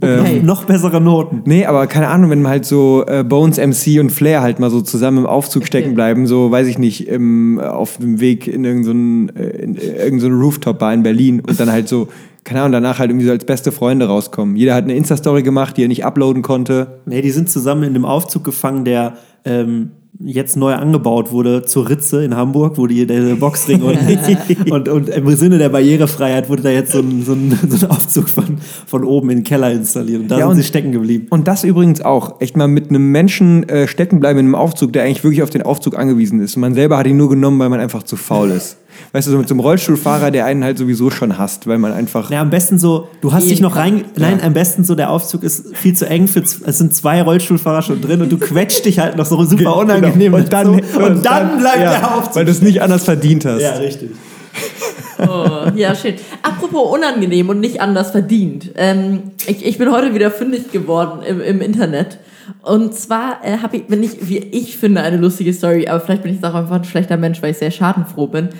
Okay. Noch bessere Noten. Nee, aber keine Ahnung, wenn man halt so äh, Bones MC und Flair halt mal so zusammen im Aufzug stecken bleiben, so weiß ich nicht, im, auf dem Weg in irgendeinen so äh, so eine Rooftop-Bar in Berlin und dann halt so, keine Ahnung, danach halt irgendwie so als beste Freunde rauskommen. Jeder hat eine Insta-Story gemacht, die er nicht uploaden konnte. Nee, die sind zusammen in dem Aufzug gefangen, der ähm, jetzt neu angebaut wurde zur Ritze in Hamburg, wo die der Boxring und, und, und im Sinne der Barrierefreiheit wurde da jetzt so ein, so ein, so ein Aufzug von, von oben in den Keller installiert. Und da Ja, sind und- sie stecken geblieben. Und das übrigens auch. Echt mal mit einem Menschen äh, stecken bleiben in einem Aufzug, der eigentlich wirklich auf den Aufzug angewiesen ist. Und man selber hat ihn nur genommen, weil man einfach zu faul ist. Weißt du, so mit so einem Rollstuhlfahrer, der einen halt sowieso schon hasst, weil man einfach. Ja, am besten so, du hast dich noch rein. Nein, am besten so, der Aufzug ist viel zu eng für. Es sind zwei Rollstuhlfahrer schon drin und du quetscht dich halt noch so super unangenehm. Und dann, dazu. und dann bleibt ja, der Aufzug. Weil du es nicht anders verdient hast. ja, richtig. Oh, ja, schön. Apropos unangenehm und nicht anders verdient. Ähm, ich, ich bin heute wieder fündig geworden im, im Internet. Und zwar äh, habe ich, wenn ich, wie ich finde, eine lustige Story, aber vielleicht bin ich auch einfach ein schlechter Mensch, weil ich sehr schadenfroh bin.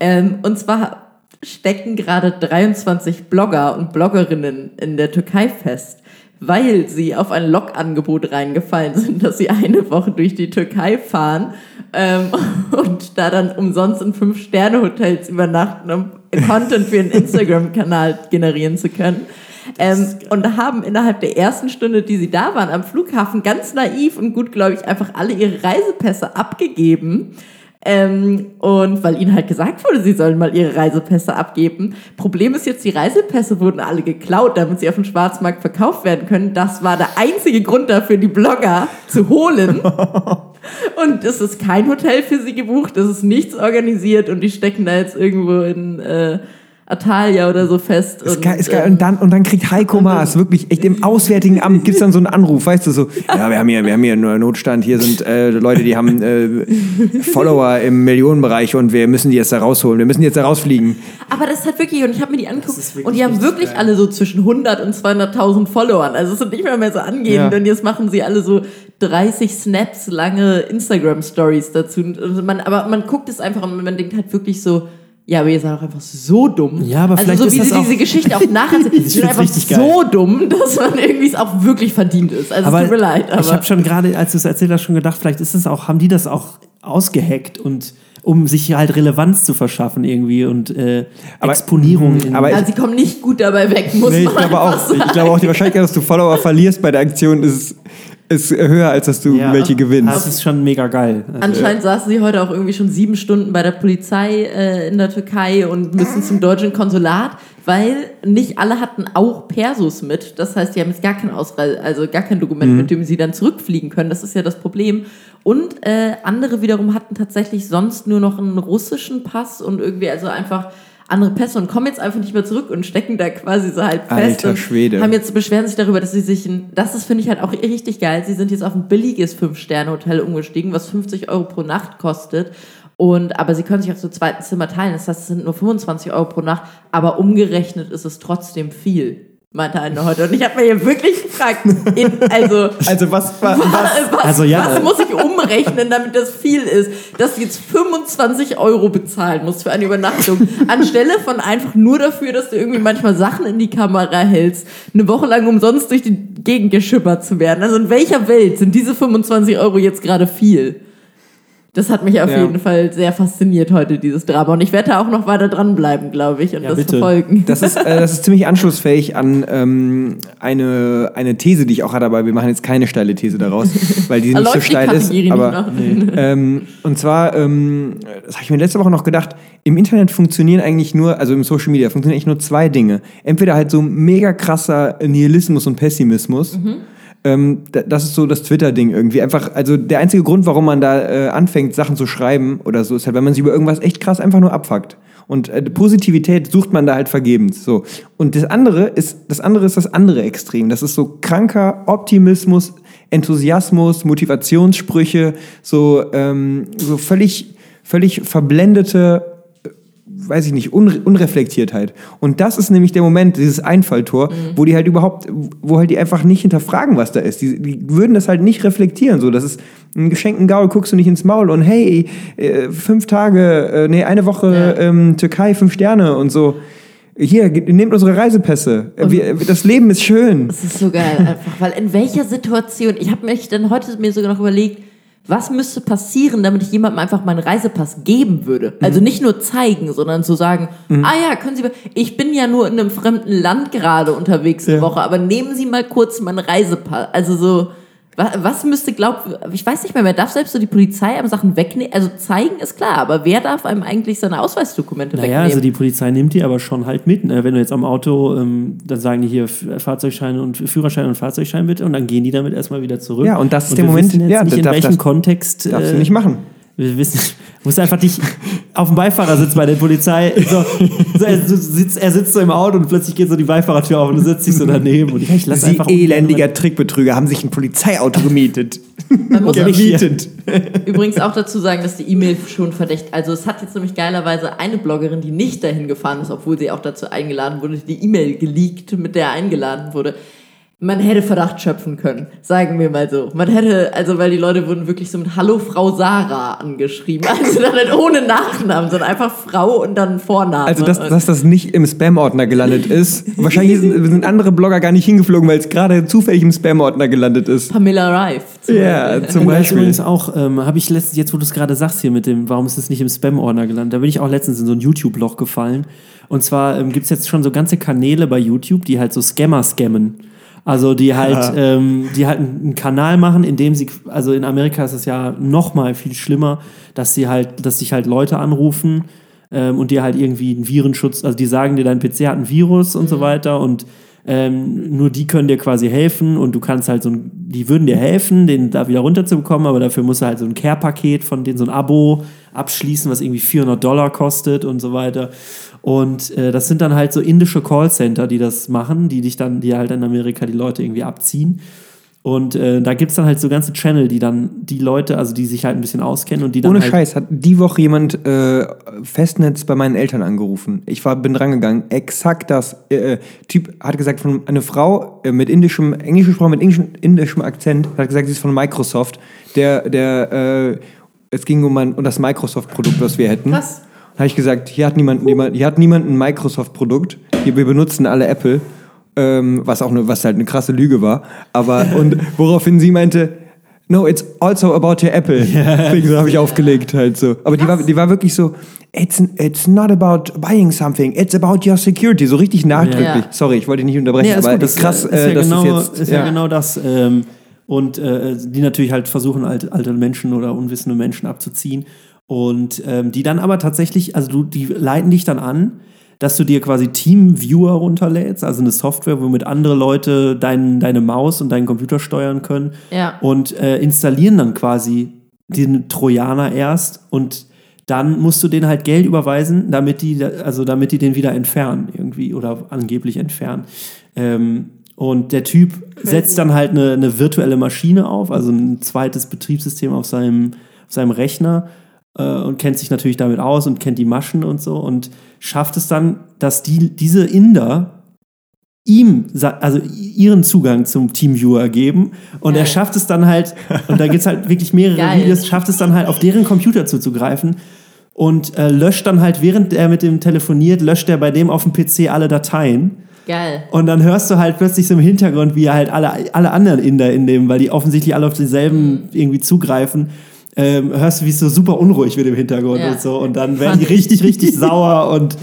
Ähm, und zwar stecken gerade 23 Blogger und Bloggerinnen in der Türkei fest, weil sie auf ein Lokangebot reingefallen sind, dass sie eine Woche durch die Türkei fahren ähm, und da dann umsonst in Fünf-Sterne-Hotels übernachten, um Content für ihren Instagram-Kanal generieren zu können. Ähm, und haben innerhalb der ersten Stunde, die sie da waren, am Flughafen ganz naiv und gut, glaube ich, einfach alle ihre Reisepässe abgegeben. Ähm, und weil ihnen halt gesagt wurde, sie sollen mal ihre Reisepässe abgeben. Problem ist jetzt, die Reisepässe wurden alle geklaut, damit sie auf dem Schwarzmarkt verkauft werden können. Das war der einzige Grund dafür, die Blogger zu holen. Und es ist kein Hotel für sie gebucht, es ist nichts organisiert und die stecken da jetzt irgendwo in äh, Atalia oder so fest. Ist und, geil, ist geil. Und, dann, und dann kriegt Heiko Maas wirklich echt im Auswärtigen Amt gibt es dann so einen Anruf, weißt du, so, ja, wir haben hier, wir haben hier nur Notstand, hier sind äh, Leute, die haben äh, Follower im Millionenbereich und wir müssen die jetzt da rausholen, wir müssen die jetzt da rausfliegen. Aber das ist halt wirklich, und ich habe mir die angeguckt, und die haben wirklich geil. alle so zwischen 100 und 200.000 Followern. Also es sind nicht mehr, mehr so angehend Ja. und jetzt machen sie alle so 30 Snaps lange Instagram-Stories dazu. Und man, aber man guckt es einfach und man denkt halt wirklich so, ja, aber ihr seid auch einfach so dumm. Ja, aber also vielleicht so ist wie das sie auch- diese Geschichte auch nacherzählen. Sie sind einfach so dumm, dass man irgendwie es auch wirklich verdient ist. Also es tut mir leid, aber ich habe schon gerade, als du es erzählt hast, schon gedacht, vielleicht ist es auch, haben die das auch ausgeheckt und um sich halt Relevanz zu verschaffen irgendwie und äh, Aber- Exponierung. in- aber- also sie kommen nicht gut dabei weg, muss Nee, ich man glaube auch, sagen. ich glaube auch, die Wahrscheinlichkeit, dass du Follower verlierst bei der Aktion ist, ist höher, als dass du Ja. welche das gewinnst. ist schon mega geil. Also, Anscheinend saßen sie heute auch irgendwie schon sieben Stunden bei der Polizei äh, in der Türkei und müssen zum deutschen Konsulat, weil nicht alle hatten auch Persos mit. Das heißt, die haben jetzt gar kein Ausreise, also gar kein Dokument, mit dem sie dann zurückfliegen können. Das ist ja das Problem. Und äh, andere wiederum hatten tatsächlich sonst nur noch einen russischen Pass und irgendwie also einfach andere Pässe und kommen jetzt einfach nicht mehr zurück und stecken da quasi so halt fest. Alter Schwede. Haben jetzt beschweren sich darüber, dass sie sich, ein, das ist finde ich halt auch richtig geil. Sie sind jetzt auf ein billiges Fünf-Sterne-Hotel umgestiegen, was 50 Euro pro Nacht kostet. Und, aber sie können sich auch zu zweiten Zimmer teilen. Das heißt, es sind nur 25 Euro pro Nacht, aber umgerechnet ist es trotzdem viel, meinte einer heute. Und ich habe mir hier wirklich gefragt, in, also, Also was, was, was, Also ja. was muss ich umrechnen, damit das viel ist, dass du jetzt 25 Euro bezahlen musst für eine Übernachtung, anstelle von einfach nur dafür, dass du irgendwie manchmal Sachen in die Kamera hältst, eine Woche lang umsonst durch die Gegend geschippert zu werden. Also in welcher Welt sind diese 25 Euro jetzt gerade viel? Das hat mich auf Ja. jeden Fall sehr fasziniert heute, dieses Drama. Und ich werde da auch noch weiter dranbleiben, glaube ich, und Ja, das bitte. verfolgen. Das ist, äh, das ist ziemlich anschlussfähig an ähm, eine, eine These, die ich auch hatte, aber wir machen jetzt keine steile These daraus, weil die nicht so steil ist. Aber, noch. ähm, und zwar, ähm, das habe ich mir letzte Woche noch gedacht, im Internet funktionieren eigentlich nur, also im Social Media funktionieren eigentlich nur zwei Dinge. Entweder halt so mega krasser Nihilismus und Pessimismus. Ähm, da- das ist so das Twitter-Ding irgendwie. Einfach, also der einzige Grund, warum man da äh, anfängt, Sachen zu schreiben oder so, ist halt, wenn man sich über irgendwas echt krass einfach nur abfuckt. Und äh, Positivität sucht man da halt vergebens. So. Und das andere ist, das andere ist das andere Extrem. Das ist so kranker Optimismus, Enthusiasmus, Motivationssprüche, so, ähm, so völlig, völlig verblendete weiß ich nicht, Unre Unreflektiertheit. Und das ist nämlich der Moment, dieses Einfalltor, wo die halt überhaupt, wo halt die einfach nicht hinterfragen, was da ist. Die, die würden das halt nicht reflektieren. So, das ist ein geschenkten Gaul, guckst du nicht ins Maul und hey, äh, fünf Tage, äh, nee, eine Woche Ja. ähm, Türkei, fünf Sterne und so. hier, nehmt unsere Reisepässe. Äh, Wir, das Leben ist schön. Das ist so geil einfach, weil in welcher Situation, ich habe mich dann heute mir sogar noch überlegt, was müsste passieren, damit ich jemandem einfach meinen Reisepass geben würde? Also nicht nur zeigen, sondern zu sagen, ah ja, können Sie, ich bin ja nur in einem fremden Land gerade unterwegs eine Ja. Woche, aber nehmen Sie mal kurz meinen Reisepass. Also so, was, müsste, glaub, ich weiß nicht mehr, wer darf selbst so die Polizei einem Sachen wegnehmen? Also zeigen ist klar, aber wer darf einem eigentlich seine Ausweisdokumente Naja, wegnehmen? also die Polizei nimmt die aber schon halt mit. Ne? Wenn du jetzt am Auto, ähm, dann sagen die hier Fahrzeugschein und Führerschein und Fahrzeugschein bitte und dann gehen die damit erstmal wieder zurück. Ja, und das ist und der Moment, ja, nicht, in darf welchem das- Kontext. Darfst äh, du nicht machen. Wir wissen, musst einfach dich auf dem Beifahrersitz bei der Polizei. So, so, er, sitzt, er sitzt so im Auto und plötzlich geht so die Beifahrertür auf und du sitzt dich so daneben. Und ich lass Sie einfach elendiger Trickbetrüger haben sich ein Polizeiauto gemietet. Man muss Gemietet. Übrigens auch dazu sagen, dass die E-Mail schon verdächtig. Also es hat jetzt nämlich geilerweise eine Bloggerin, die nicht dahin gefahren ist, obwohl sie auch dazu eingeladen wurde, die E-Mail geleakt, mit der er eingeladen wurde. Man hätte Verdacht schöpfen können, sagen wir mal so. Man hätte, also weil die Leute wurden wirklich so mit Hallo Frau Sarah angeschrieben. Also dann nicht ohne Nachnamen, sondern einfach Frau und dann Vorname. Also, dass, dass das nicht im Spam-Ordner gelandet ist. Wahrscheinlich sind, sind andere Blogger gar nicht hingeflogen, weil es gerade zufällig im Spam-Ordner gelandet ist. Pamela Rife. zum Ja, Beispiel. zum Beispiel. übrigens auch, ähm, habe ich letztens, jetzt wo du es gerade sagst hier mit dem, warum ist es nicht im Spam-Ordner gelandet, da bin ich auch letztens in so ein YouTube-Loch gefallen. Und zwar ähm, gibt es jetzt schon so ganze Kanäle bei YouTube, die halt so Scammer scammen. Also die halt, ähm, die halt einen Kanal machen, in dem sie, also in Amerika ist es ja noch mal viel schlimmer, dass sie halt, dass sich halt Leute anrufen ähm, und dir halt irgendwie einen Virenschutz, also die sagen dir, dein PC hat ein Virus und so weiter und ähm, nur die können dir quasi helfen und du kannst halt so ein, die würden dir helfen, den da wieder runterzubekommen, aber dafür musst du halt so ein Care-Paket von denen, so ein Abo abschließen, was irgendwie 400 Dollar kostet und so weiter. Und äh, das sind dann halt so indische Callcenter, die das machen, die dich dann, die halt in Amerika die Leute irgendwie abziehen. Und äh, da gibt es dann halt so ganze Channel, die dann die Leute, also die sich halt ein bisschen auskennen und die dann Ohne halt Scheiß hat die Woche jemand äh, Festnetz bei meinen Eltern angerufen. Ich war, bin drangegangen. Exakt das. Äh, Typ hat gesagt, von eine Frau äh, mit indischem, englisch gesprochen, mit indischem, indischem Akzent, hat gesagt, sie ist von Microsoft. Der, der, äh, es ging um, ein, um das Microsoft-Produkt, was wir hätten. Krass. Da habe ich gesagt, hier hat niemand, hier hat niemand ein Microsoft-Produkt. Hier, wir benutzen alle Apple. Ähm, was auch eine, was halt eine krasse Lüge war. Aber, und woraufhin sie meinte, no, it's also about your Apple. Deswegen so habe ich aufgelegt halt so. Aber die war, die war wirklich so, it's, it's not about buying something, it's about your security. So richtig nachdrücklich. Ja. Sorry, ich wollte dich nicht unterbrechen, Ja, ist aber gut, das krass, ist, äh, ja dass genau, es jetzt, ist ja. genau das. Ähm, und äh, die natürlich halt versuchen, alte, alte Menschen oder unwissende Menschen abzuziehen. Und ähm, die dann aber tatsächlich, also du, die leiten dich dann an, dass du dir quasi TeamViewer runterlädst, also eine Software, womit andere Leute dein, deine Maus und deinen Computer steuern können. Ja. Und äh, installieren dann quasi den Trojaner erst und dann musst du denen halt Geld überweisen, damit die, also damit die den wieder entfernen irgendwie oder angeblich entfernen. Ähm, und der Typ setzt dann halt eine, eine virtuelle Maschine auf, also ein zweites Betriebssystem auf seinem, auf seinem Rechner und kennt sich natürlich damit aus und kennt die Maschen und so und schafft es dann, dass die, diese Inder ihm, also ihren Zugang zum Teamviewer geben und Geil. er schafft es dann halt, und da gibt es halt wirklich mehrere Geil. Videos, schafft es dann halt auf deren Computer zuzugreifen und äh, löscht dann halt, während er mit dem telefoniert, löscht er bei dem auf dem PC alle Dateien. Geil. Und dann hörst du halt plötzlich so im Hintergrund, wie halt alle, alle anderen Inder in dem, weil die offensichtlich alle auf denselben irgendwie zugreifen, ähm, hörst du, wie es so super unruhig wird im Hintergrund Ja. und so. Und dann werden die richtig, richtig sauer und,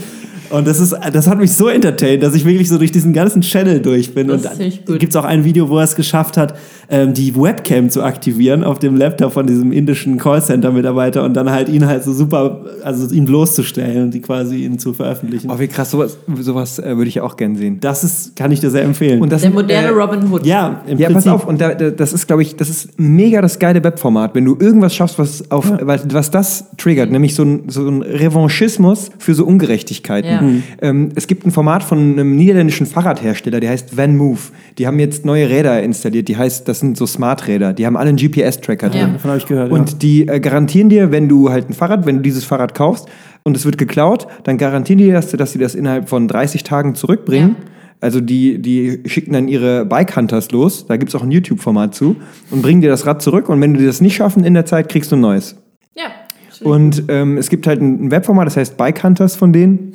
und das ist, das hat mich so entertained, dass ich wirklich so durch diesen ganzen Channel durch bin. Das und ist ziemlich gut. gibt es auch ein Video, wo er es geschafft hat, ähm, die Webcam zu aktivieren auf dem Laptop von diesem indischen Callcenter-Mitarbeiter und dann halt ihn halt so super, also ihn bloßzustellen und die quasi ihn zu veröffentlichen. Oh, wie krass, sowas, sowas äh, würde ich auch gern sehen. Das ist, kann ich dir sehr empfehlen. Und das Der moderne äh, Robin Hood. ja, im Ja, Prinzip. pass auf, und da, da, das ist, glaube ich, das ist mega das geile Webformat, wenn du irgendwas schaffst, was auf, was, was das triggert, nämlich so ein, so ein Revanchismus für so Ungerechtigkeiten. Ja. Mhm. Ähm, es gibt ein Format von einem niederländischen Fahrradhersteller, der heißt Van Move. Die haben jetzt neue Räder installiert, die heißt, das sind so Smart-Räder, die haben alle einen GPS-Tracker Ja. drin. Davon habe ich gehört. Und ja. die äh, garantieren dir, wenn du halt ein Fahrrad, wenn du dieses Fahrrad kaufst und es wird geklaut, dann garantieren die das, dass sie das innerhalb von 30 Tagen zurückbringen. Ja. Also die, die schicken dann ihre Bike Hunters los, da gibt es auch ein YouTube-Format zu, und bringen dir das Rad zurück und wenn du das nicht schaffen in der Zeit, kriegst du ein neues. Ja. Und ähm, es gibt halt ein Webformat, das heißt Bike Hunters von denen.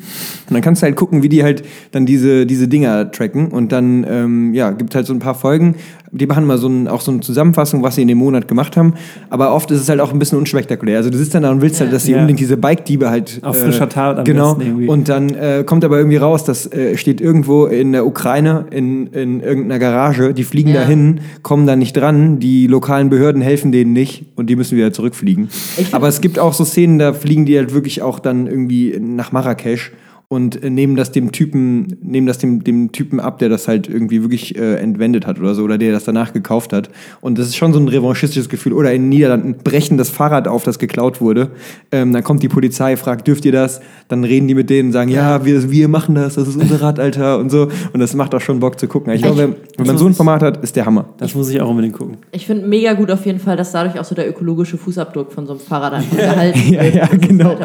Und dann kannst du halt gucken, wie die halt dann diese, diese Dinger tracken. Und dann, ähm, ja, gibt halt so ein paar Folgen. Die machen mal so ein, auch so eine Zusammenfassung, was sie in dem Monat gemacht haben. Aber oft ist es halt auch ein bisschen unspektakulär. Also du sitzt dann da und willst halt, dass sie Ja. unbedingt diese Bike-Diebe halt. Auf frischer Tat am Genau. Und dann äh, kommt aber irgendwie raus, das äh, steht irgendwo in der Ukraine in, in irgendeiner Garage. Die fliegen Ja. dahin, kommen da nicht dran. Die lokalen Behörden helfen denen nicht und die müssen wieder zurückfliegen. Aber es gibt auch so Szenen, da fliegen die halt wirklich auch dann irgendwie nach Marrakesch und äh, nehmen das dem Typen, nehmen das dem, dem Typen ab, der das halt irgendwie wirklich äh, entwendet hat oder so, oder der das danach gekauft hat. Und das ist schon so ein revanchistisches Gefühl. Oder in den Niederlanden brechen das Fahrrad auf, das geklaut wurde. Ähm, dann kommt die Polizei, fragt, dürft ihr das? Dann reden die mit denen, sagen, ja, wir, wir machen das, das ist unser Rad, Alter, und so. Und das macht auch schon Bock zu gucken. Ich glaube, wenn man so ein Format hat, ist der Hammer. Das muss ich auch unbedingt gucken. Ich finde mega gut auf jeden Fall, dass dadurch auch so der ökologische Fußabdruck von so einem Fahrrad einfach gehalten Ja, wird. ja, es genau.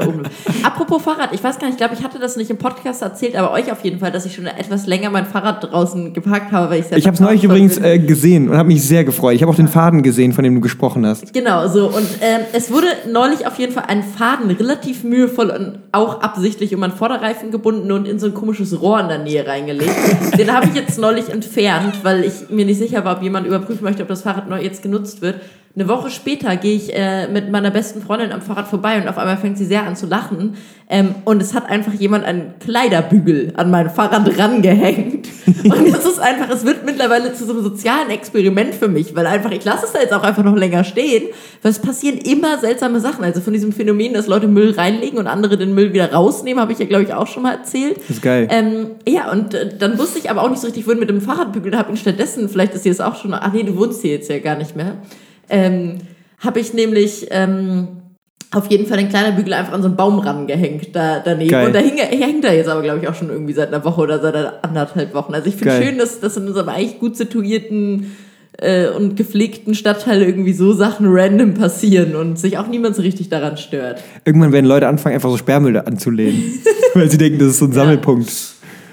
Apropos Fahrrad, ich weiß gar nicht, ich glaube, ich hatte das nicht im Podcast erzählt, aber euch auf jeden Fall, dass ich schon etwas länger mein Fahrrad draußen geparkt habe, weil ich Ich habe es neulich übrigens äh, gesehen und habe mich sehr gefreut. Ich habe auch den Faden gesehen, von dem du gesprochen hast. Genau, so. Und ähm, es wurde neulich auf jeden Fall ein Faden relativ mühevoll und auch absichtlich um einen Vorderreifen gebunden und in so ein komisches Rohr in der Nähe reingelegt. Den habe ich jetzt neulich entfernt, weil ich mir nicht sicher war, ob jemand überprüfen möchte, ob das Fahrrad neu jetzt genutzt wird. Eine Woche später gehe ich äh, mit meiner besten Freundin am Fahrrad vorbei und auf einmal fängt sie sehr an zu lachen. Ähm, und es hat einfach jemand einen Kleiderbügel an mein Fahrrad rangehängt. Und es ist einfach, es wird mittlerweile zu so einem sozialen Experiment für mich, weil einfach, ich lasse es da jetzt auch einfach noch länger stehen, weil es passieren immer seltsame Sachen. Also von diesem Phänomen, dass Leute Müll reinlegen und andere den Müll wieder rausnehmen, habe ich ja, glaube ich, auch schon mal erzählt. Das ist geil. Ähm, ja, und äh, dann wusste ich aber auch nicht so richtig, wohin mit dem Fahrradbügel, habe ihn stattdessen, vielleicht ist dir das auch schon, ach nee, du wohnst hier jetzt ja gar nicht mehr, ähm, habe ich nämlich ähm, auf jeden Fall den kleinen Bügel einfach an so einen Baum rangehängt da, daneben. Geil. Und da hing, hängt er jetzt aber, glaube ich, auch schon irgendwie seit einer Woche oder seit anderthalb Wochen. Also ich finde schön, dass, dass in unserem eigentlich gut situierten äh, und gepflegten Stadtteil irgendwie so Sachen random passieren und sich auch niemand so richtig daran stört. Irgendwann werden Leute anfangen, einfach so Sperrmüll anzulehnen. weil sie denken, das ist so ein Sammelpunkt.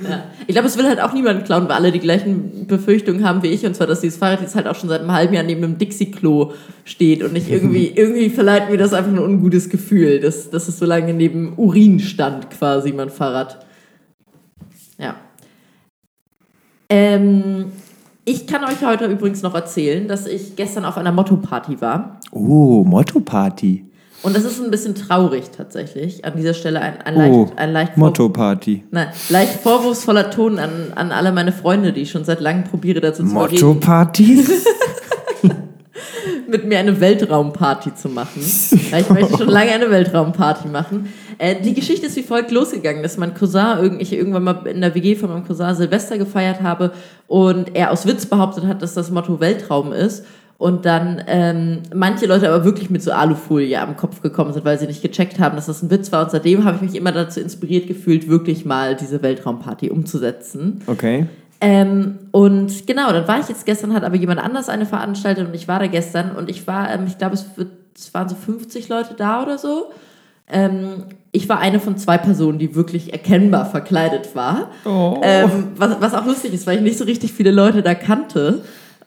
Ja. Ich glaube, es will halt auch niemand klauen, weil alle die gleichen Befürchtungen haben wie ich. Und zwar, dass dieses Fahrrad jetzt halt auch schon seit einem halben Jahr neben einem Dixie-Klo steht. Und nicht irgendwie, irgendwie verleiht mir das einfach ein ungutes Gefühl, dass, dass es so lange neben Urin stand, quasi, mein Fahrrad. Ja. Ähm, ich kann euch heute übrigens noch erzählen, dass ich gestern auf einer Motto-Party war. Oh, Motto-Party. Und das ist ein bisschen traurig tatsächlich. An dieser Stelle ein, ein Oh, leicht, ein leicht Motto-Party. Nein, leicht vorwurfsvoller Ton an, an alle meine Freunde, die ich schon seit langem probiere, dazu zu überreden, Motto-Party? mit mir eine Weltraumparty zu machen. Weil ich möchte schon lange eine Weltraumparty machen. Äh, die Geschichte ist wie folgt losgegangen, dass mein Cousin, irgend- ich irgendwann mal in der WG von meinem Cousin Silvester gefeiert habe und er aus Witz behauptet hat, dass das Motto Weltraum ist. Und dann ähm, manche Leute aber wirklich mit so Alufolie am Kopf gekommen sind, weil sie nicht gecheckt haben, dass das ein Witz war. Und seitdem habe ich mich immer dazu inspiriert gefühlt, wirklich mal diese Weltraumparty umzusetzen. Okay. Ähm, und genau, dann war ich jetzt gestern, hat aber jemand anders eine veranstaltet und ich war da gestern und ich war, ähm, ich glaube, es, es waren so 50 Leute da oder so. Ähm, ich war eine von zwei Personen, die wirklich erkennbar verkleidet war. Ähm, was, was auch lustig ist, weil ich nicht so richtig viele Leute da kannte.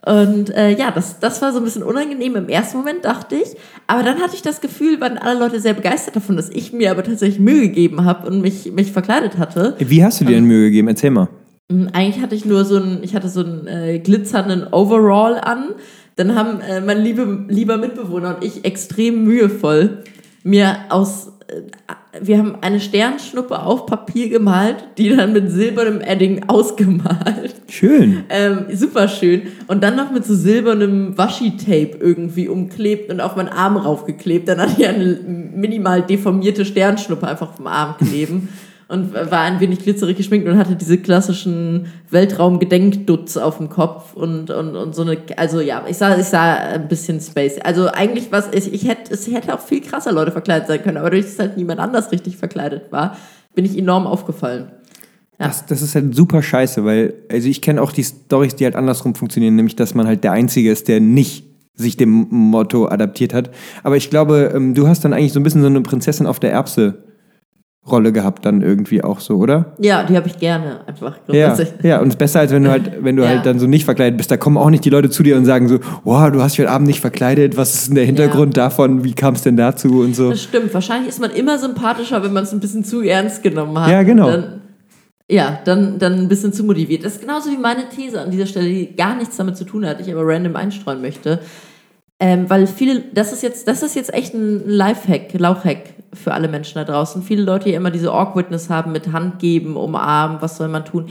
Und äh, ja, das, das war so ein bisschen unangenehm im ersten Moment, dachte ich. Aber dann hatte ich das Gefühl, waren alle Leute sehr begeistert davon, dass ich mir aber tatsächlich Mühe gegeben habe und mich, mich verkleidet hatte. Wie hast du dir denn Mühe gegeben? Erzähl mal. Mm, Eigentlich hatte ich nur so einen, ich hatte so einen äh, glitzernden Overall an. Dann haben äh, mein liebe, lieber Mitbewohner und ich extrem mühevoll mir aus, äh, wir haben eine Sternschnuppe auf Papier gemalt, die dann mit silbernem Edding ausgemalt. Schön. Ähm, super schön. Und dann noch mit so silbernem Washi-Tape irgendwie umklebt und auf meinen Arm raufgeklebt. Dann hatte ich eine minimal deformierte Sternschnuppe einfach auf dem Arm kleben. Und war ein wenig glitzerig geschminkt und hatte diese klassischen Weltraum-Gedenkdutz auf dem Kopf und, und, und so eine, also ja, ich sah, ich sah ein bisschen Space. Also eigentlich was, ich, ich hätte, es hätte auch viel krasser Leute verkleidet sein können, aber durch dass halt niemand anders richtig verkleidet war, bin ich enorm aufgefallen. Ja. Das, das ist halt super scheiße, weil, also ich kenne auch die Stories, die halt andersrum funktionieren, nämlich, dass man halt der Einzige ist, der nicht sich dem Motto adaptiert hat. Aber ich glaube, ähm, du hast dann eigentlich so ein bisschen so eine Prinzessin auf der Erbse Rolle gehabt dann irgendwie auch so, oder? Ja, die habe ich gerne einfach. Ja, ja, und es ist besser, als wenn du halt, wenn du Ja. halt dann so nicht verkleidet bist. Da kommen auch nicht die Leute zu dir und sagen so, wow, du hast dich heute Abend nicht verkleidet, was ist denn der Hintergrund davon, wie kam es denn dazu und so. Das stimmt. Wahrscheinlich ist man immer sympathischer, wenn man es ein bisschen zu ernst genommen hat. Ja, genau. Dann, ja, dann, dann ein bisschen zu motiviert. Das ist genauso wie meine These an dieser Stelle, die gar nichts damit zu tun hat, ich aber random einstreuen möchte. Ähm, weil viele, das ist jetzt, das ist jetzt echt ein Lifehack, Lauchhack für alle Menschen da draußen. Viele Leute, die immer diese Awkwardness haben mit Hand geben, umarmen, was soll man tun.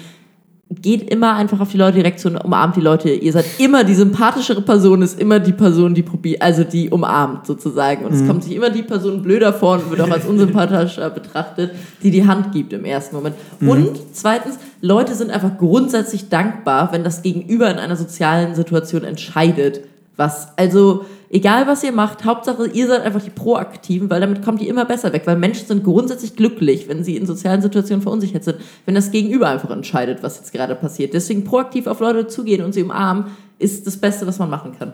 Geht immer einfach auf die Leute direkt zu und umarmt die Leute. Ihr seid immer die sympathischere Person, ist immer die Person, die probiert, also die umarmt sozusagen. Und es kommt sich immer die Person blöder vor und wird auch als unsympathischer betrachtet, die die Hand gibt im ersten Moment. Und zweitens, Leute sind einfach grundsätzlich dankbar, wenn das Gegenüber in einer sozialen Situation entscheidet, was. Also, egal was ihr macht, Hauptsache ihr seid einfach die Proaktiven, weil damit kommt ihr immer besser weg. Weil Menschen sind grundsätzlich glücklich, wenn sie in sozialen Situationen verunsichert sind, wenn das Gegenüber einfach entscheidet, was jetzt gerade passiert. Deswegen proaktiv auf Leute zugehen und sie umarmen, ist das Beste, was man machen kann.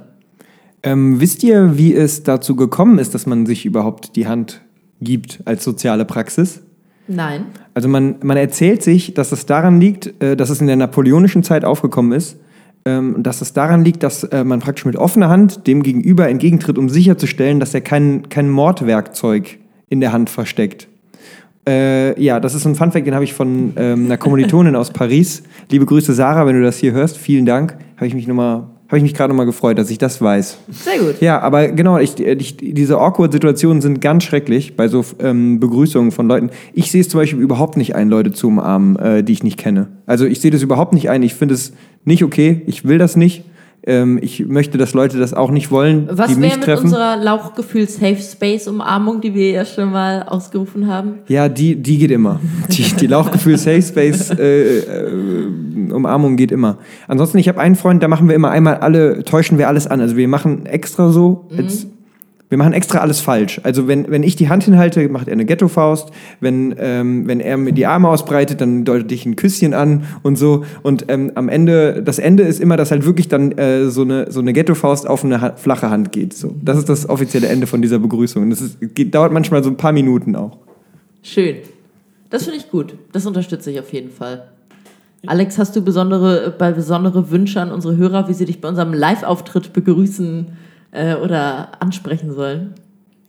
Ähm, wisst ihr, wie es dazu gekommen ist, dass man sich überhaupt die Hand gibt als soziale Praxis? Nein. Also man, man erzählt sich, dass es daran liegt, äh, dass es in der napoleonischen Zeit aufgekommen ist, ähm, dass es daran liegt, dass äh, man praktisch mit offener Hand dem Gegenüber entgegentritt, um sicherzustellen, dass er kein, kein Mordwerkzeug in der Hand versteckt. Äh, ja, das ist ein Funfact, den habe ich von ähm, einer Kommilitonin aus Paris. Liebe Grüße, Sarah, wenn du das hier hörst. Vielen Dank. Habe ich mich, noch mal- habe ich mich gerade nochmal gefreut, dass ich das weiß. Sehr gut. Ja, aber genau, ich, ich, diese Awkward-Situationen sind ganz schrecklich bei so ähm, Begrüßungen von Leuten. Ich sehe es zum Beispiel überhaupt nicht ein, Leute zu umarmen, äh, die ich nicht kenne. Also ich sehe das überhaupt nicht ein. Ich finde es nicht okay. Ich will das nicht. Ähm, ich möchte, dass Leute das auch nicht wollen, Was wäre mit treffen. unserer Lauchgefühl Safe Space Umarmung, die wir ja schon mal ausgerufen haben? Ja, die, die geht immer. Die, die Lauchgefühl Safe Space äh, äh, Umarmung geht immer. Ansonsten, ich habe einen Freund, da machen wir immer einmal alle, täuschen wir alles an. Also wir machen extra so, als, wir machen extra alles falsch. Also wenn, wenn ich die Hand hinhalte, macht er eine Ghetto-Faust. Wenn, ähm, wenn er mir die Arme ausbreitet, dann deutet ich ein Küsschen an und so. Und ähm, am Ende, das Ende ist immer, dass halt wirklich dann äh, so eine, so eine Ghetto-Faust auf eine ha flache Hand geht. So. Das ist das offizielle Ende von dieser Begrüßung. Und das ist, geht, dauert manchmal so ein paar Minuten auch. Schön. Das finde ich gut. Das unterstütze ich auf jeden Fall. Alex, hast du besondere, bei besondere Wünsche an unsere Hörer, wie sie dich bei unserem Live-Auftritt begrüßen äh, oder ansprechen sollen?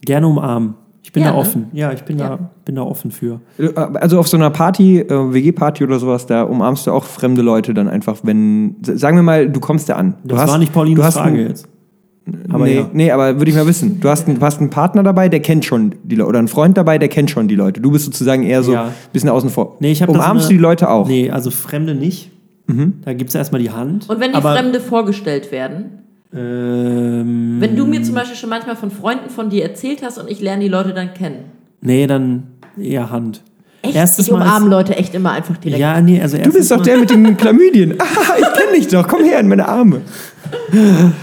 Gerne umarmen. Ich bin Ja, da ne? offen. Ja, ich bin, Ja. Da, bin da offen für. Also auf so einer Party, äh, WG-Party oder sowas, da umarmst du auch fremde Leute dann einfach, wenn, sagen wir mal, du kommst da an. Du Das war nicht Paulines du hast Frage einen, jetzt. Aber nee, ja. nee, aber würde ich mal wissen. Du hast, einen, du hast einen Partner dabei, der kennt schon die Leute. Oder einen Freund dabei, der kennt schon die Leute. Du bist sozusagen eher so ein Ja. bisschen außen vor. Nee, ich Umarmst eine- du die Leute auch? Nee, also Fremde nicht. Da gibt es erstmal die Hand. Und wenn die aber, Fremde vorgestellt werden? Ähm, Wenn du mir zum Beispiel schon manchmal von Freunden von dir erzählt hast und ich lerne die Leute dann kennen. nee, dann eher Hand. Echt? Erstes ich umarme ist- Leute echt immer einfach direkt. Ja, nee, also Du bist doch der mit den Chlamydien. Ah, ich kenne dich doch. Komm her in meine Arme.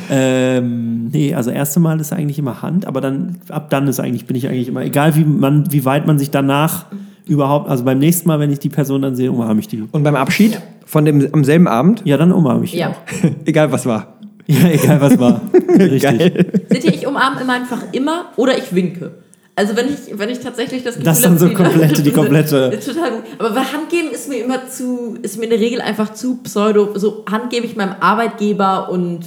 Ähm, nee, also erste Mal ist eigentlich immer Hand, aber dann ab dann ist eigentlich bin ich eigentlich immer egal wie man wie weit man sich danach überhaupt also beim nächsten Mal wenn ich die Person dann sehe umarme ich die. Und beim Abschied von dem am selben Abend, Ja, dann umarme ich die Ja. auch. egal was war. Ja, egal was war. Richtig. Seht ihr, ich umarme immer einfach immer oder ich winke. Also wenn ich, wenn ich tatsächlich das Gefühl Das dann habe, so die- komplette- die komplette- Ist total gut. Aber bei Handgeben ist mir immer zu, ist mir in der Regel einfach zu pseudo. So Hand gebe ich meinem Arbeitgeber und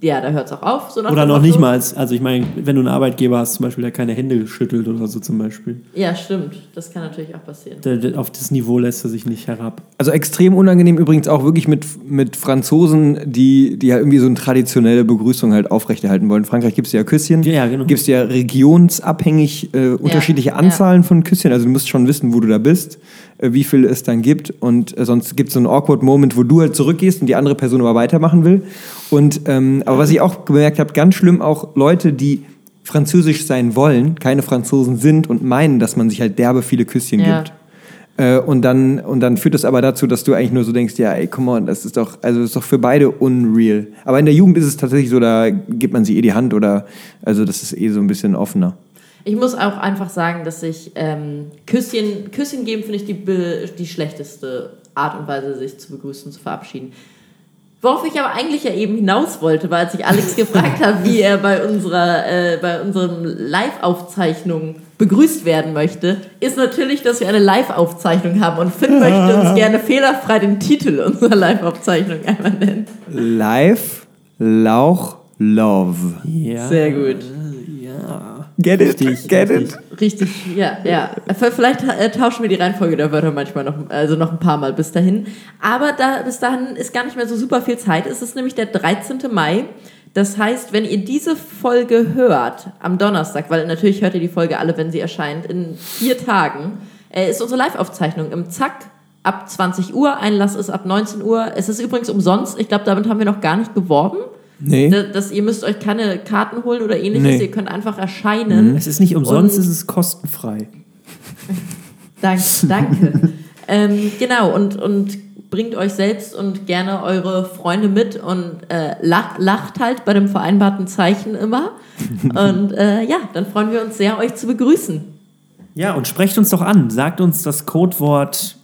ja, da hört es auch auf. So nach Oder noch nicht mal. Also ich meine, wenn du einen Arbeitgeber hast, zum Beispiel, der keine Hände schüttelt oder so zum Beispiel. Ja, stimmt. Das kann natürlich auch passieren. Der, der, auf das Niveau lässt er sich nicht herab. Also extrem unangenehm übrigens auch wirklich mit, mit Franzosen, die, die halt irgendwie so eine traditionelle Begrüßung halt aufrechterhalten wollen. In Frankreich gibt es ja Küsschen. Ja, ja, genau. Gibt es ja regionsabhängig äh, unterschiedliche ja. Anzahlen von Küsschen. Also du musst schon wissen, wo du da bist, äh, wie viel es dann gibt. Und äh, sonst gibt es so einen awkward Moment, wo du halt zurückgehst und die andere Person aber weitermachen will. Und ähm, aber was ich auch gemerkt habe, ganz schlimm auch Leute, die französisch sein wollen, keine Franzosen sind und meinen, dass man sich halt derbe viele Küsschen Ja. gibt. Äh, und, dann, und dann führt das aber dazu, dass du eigentlich nur so denkst, ja, ey, come on, das ist doch, also das ist doch für beide unreal. Aber in der Jugend ist es tatsächlich so, da gibt man sie eh die Hand oder, also das ist eh so ein bisschen offener. Ich muss auch einfach sagen, dass ich ähm, Küsschen, Küsschen geben finde ich die, die schlechteste Art und Weise, sich zu begrüßen, zu verabschieden. Worauf ich aber eigentlich ja eben hinaus wollte, war, als ich Alex gefragt habe, wie er bei unserer, äh, bei unseren Live-Aufzeichnungen begrüßt werden möchte, ist natürlich, dass wir eine Live-Aufzeichnung haben und Finn möchte uns gerne fehlerfrei den Titel unserer Live-Aufzeichnung einmal nennen. Live, Lauch, Love. Ja. Sehr gut. Get it? Richtig, Get richtig. it? Richtig, ja, ja. Vielleicht äh, tauschen wir die Reihenfolge der Wörter manchmal noch, also noch ein paar Mal bis dahin. Aber da, bis dahin ist gar nicht mehr so super viel Zeit. Es ist nämlich der 13. Mai. Das heißt, wenn ihr diese Folge hört am Donnerstag, weil natürlich hört ihr die Folge alle, wenn sie erscheint, in vier Tagen, äh, ist unsere Live-Aufzeichnung im Zack ab 20 Uhr. Einlass ist ab 19 Uhr. Es ist übrigens umsonst. Ich glaube, damit haben wir noch gar nicht geworben. Nee. Da- Dass ihr müsst euch keine Karten holen oder ähnliches. Nee. Ihr könnt einfach erscheinen. Es ist nicht umsonst, Und- es ist kostenfrei. Danke. danke. ähm, genau, und, und bringt euch selbst und gerne eure Freunde mit und äh, lach, lacht halt bei dem vereinbarten Zeichen immer. Und äh, ja, dann freuen wir uns sehr, euch zu begrüßen. Ja, und sprecht uns doch an. Sagt uns das Codewort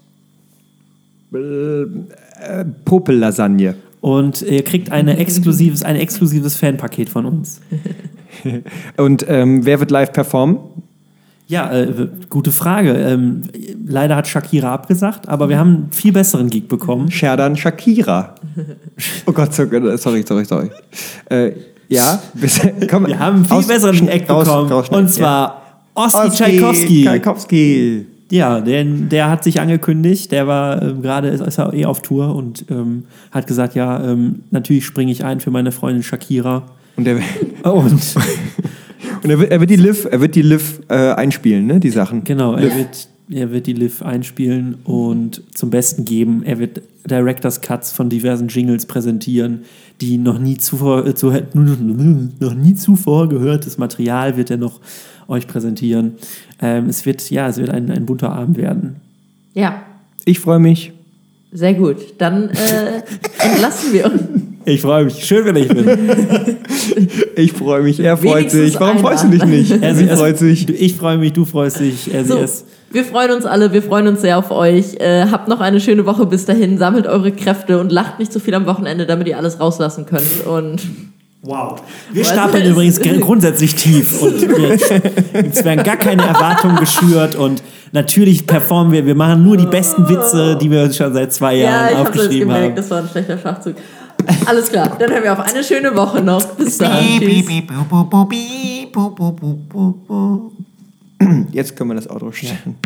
Popel-Lasagne. Und ihr kriegt eine exklusives, ein exklusives Fanpaket von uns. Und ähm, wer wird live performen? Ja, äh, gute Frage. Ähm, leider hat Shakira abgesagt, aber wir haben einen viel besseren Geek bekommen. Sherdan Shakira. Oh Gott, so- sorry, sorry, sorry. Äh, ja, komm, Wir haben einen viel aus- besseren raus- bekommen. rausschneiden, und zwar Oski ja. Tchaikovsky. Tchaikovsky. Ja, denn der hat sich angekündigt, der war ähm, gerade, ist, ist er eh auf Tour und ähm, hat gesagt, ja, ähm, natürlich springe ich ein für meine Freundin Shakira. Und, er, Und und er, wird, er wird die Liv, er wird die Liv äh, einspielen, ne, die Sachen. genau, er wird, er wird die Liv einspielen und zum Besten geben. Er wird Director's Cuts von diversen Jingles präsentieren, die noch nie zuvor, äh, zu, noch nie zuvor gehörtes Material wird er noch euch präsentieren. Ähm, es wird, ja, es wird ein, ein bunter Abend werden. Ja, Ich freue mich. sehr gut. Dann äh, entlassen wir uns. Ich freue mich. Schön, wenn ich bin. Ich freue mich. Er freut Wenigstens sich. Warum einer. freust du dich nicht? Er, Sie freut sich. Ich freue mich, du freust dich, er, sie So, ist. wir freuen uns alle, wir freuen uns sehr auf euch. Äh, habt noch eine schöne Woche bis dahin, sammelt eure Kräfte und lacht nicht so viel am Wochenende, damit ihr alles rauslassen könnt. Und Wow. Wir Also stapeln übrigens gr- grundsätzlich tief und wir, es werden gar keine Erwartungen geschürt und natürlich performen wir, wir machen nur die besten Witze, die wir uns schon seit zwei ja, Jahren ich habe aufgeschrieben gemerkt, haben. das war ein schlechter Schachzug. Alles klar, dann hören wir auf eine schöne Woche noch. Bis dann. Tschüss. Jetzt können wir das Auto stellen.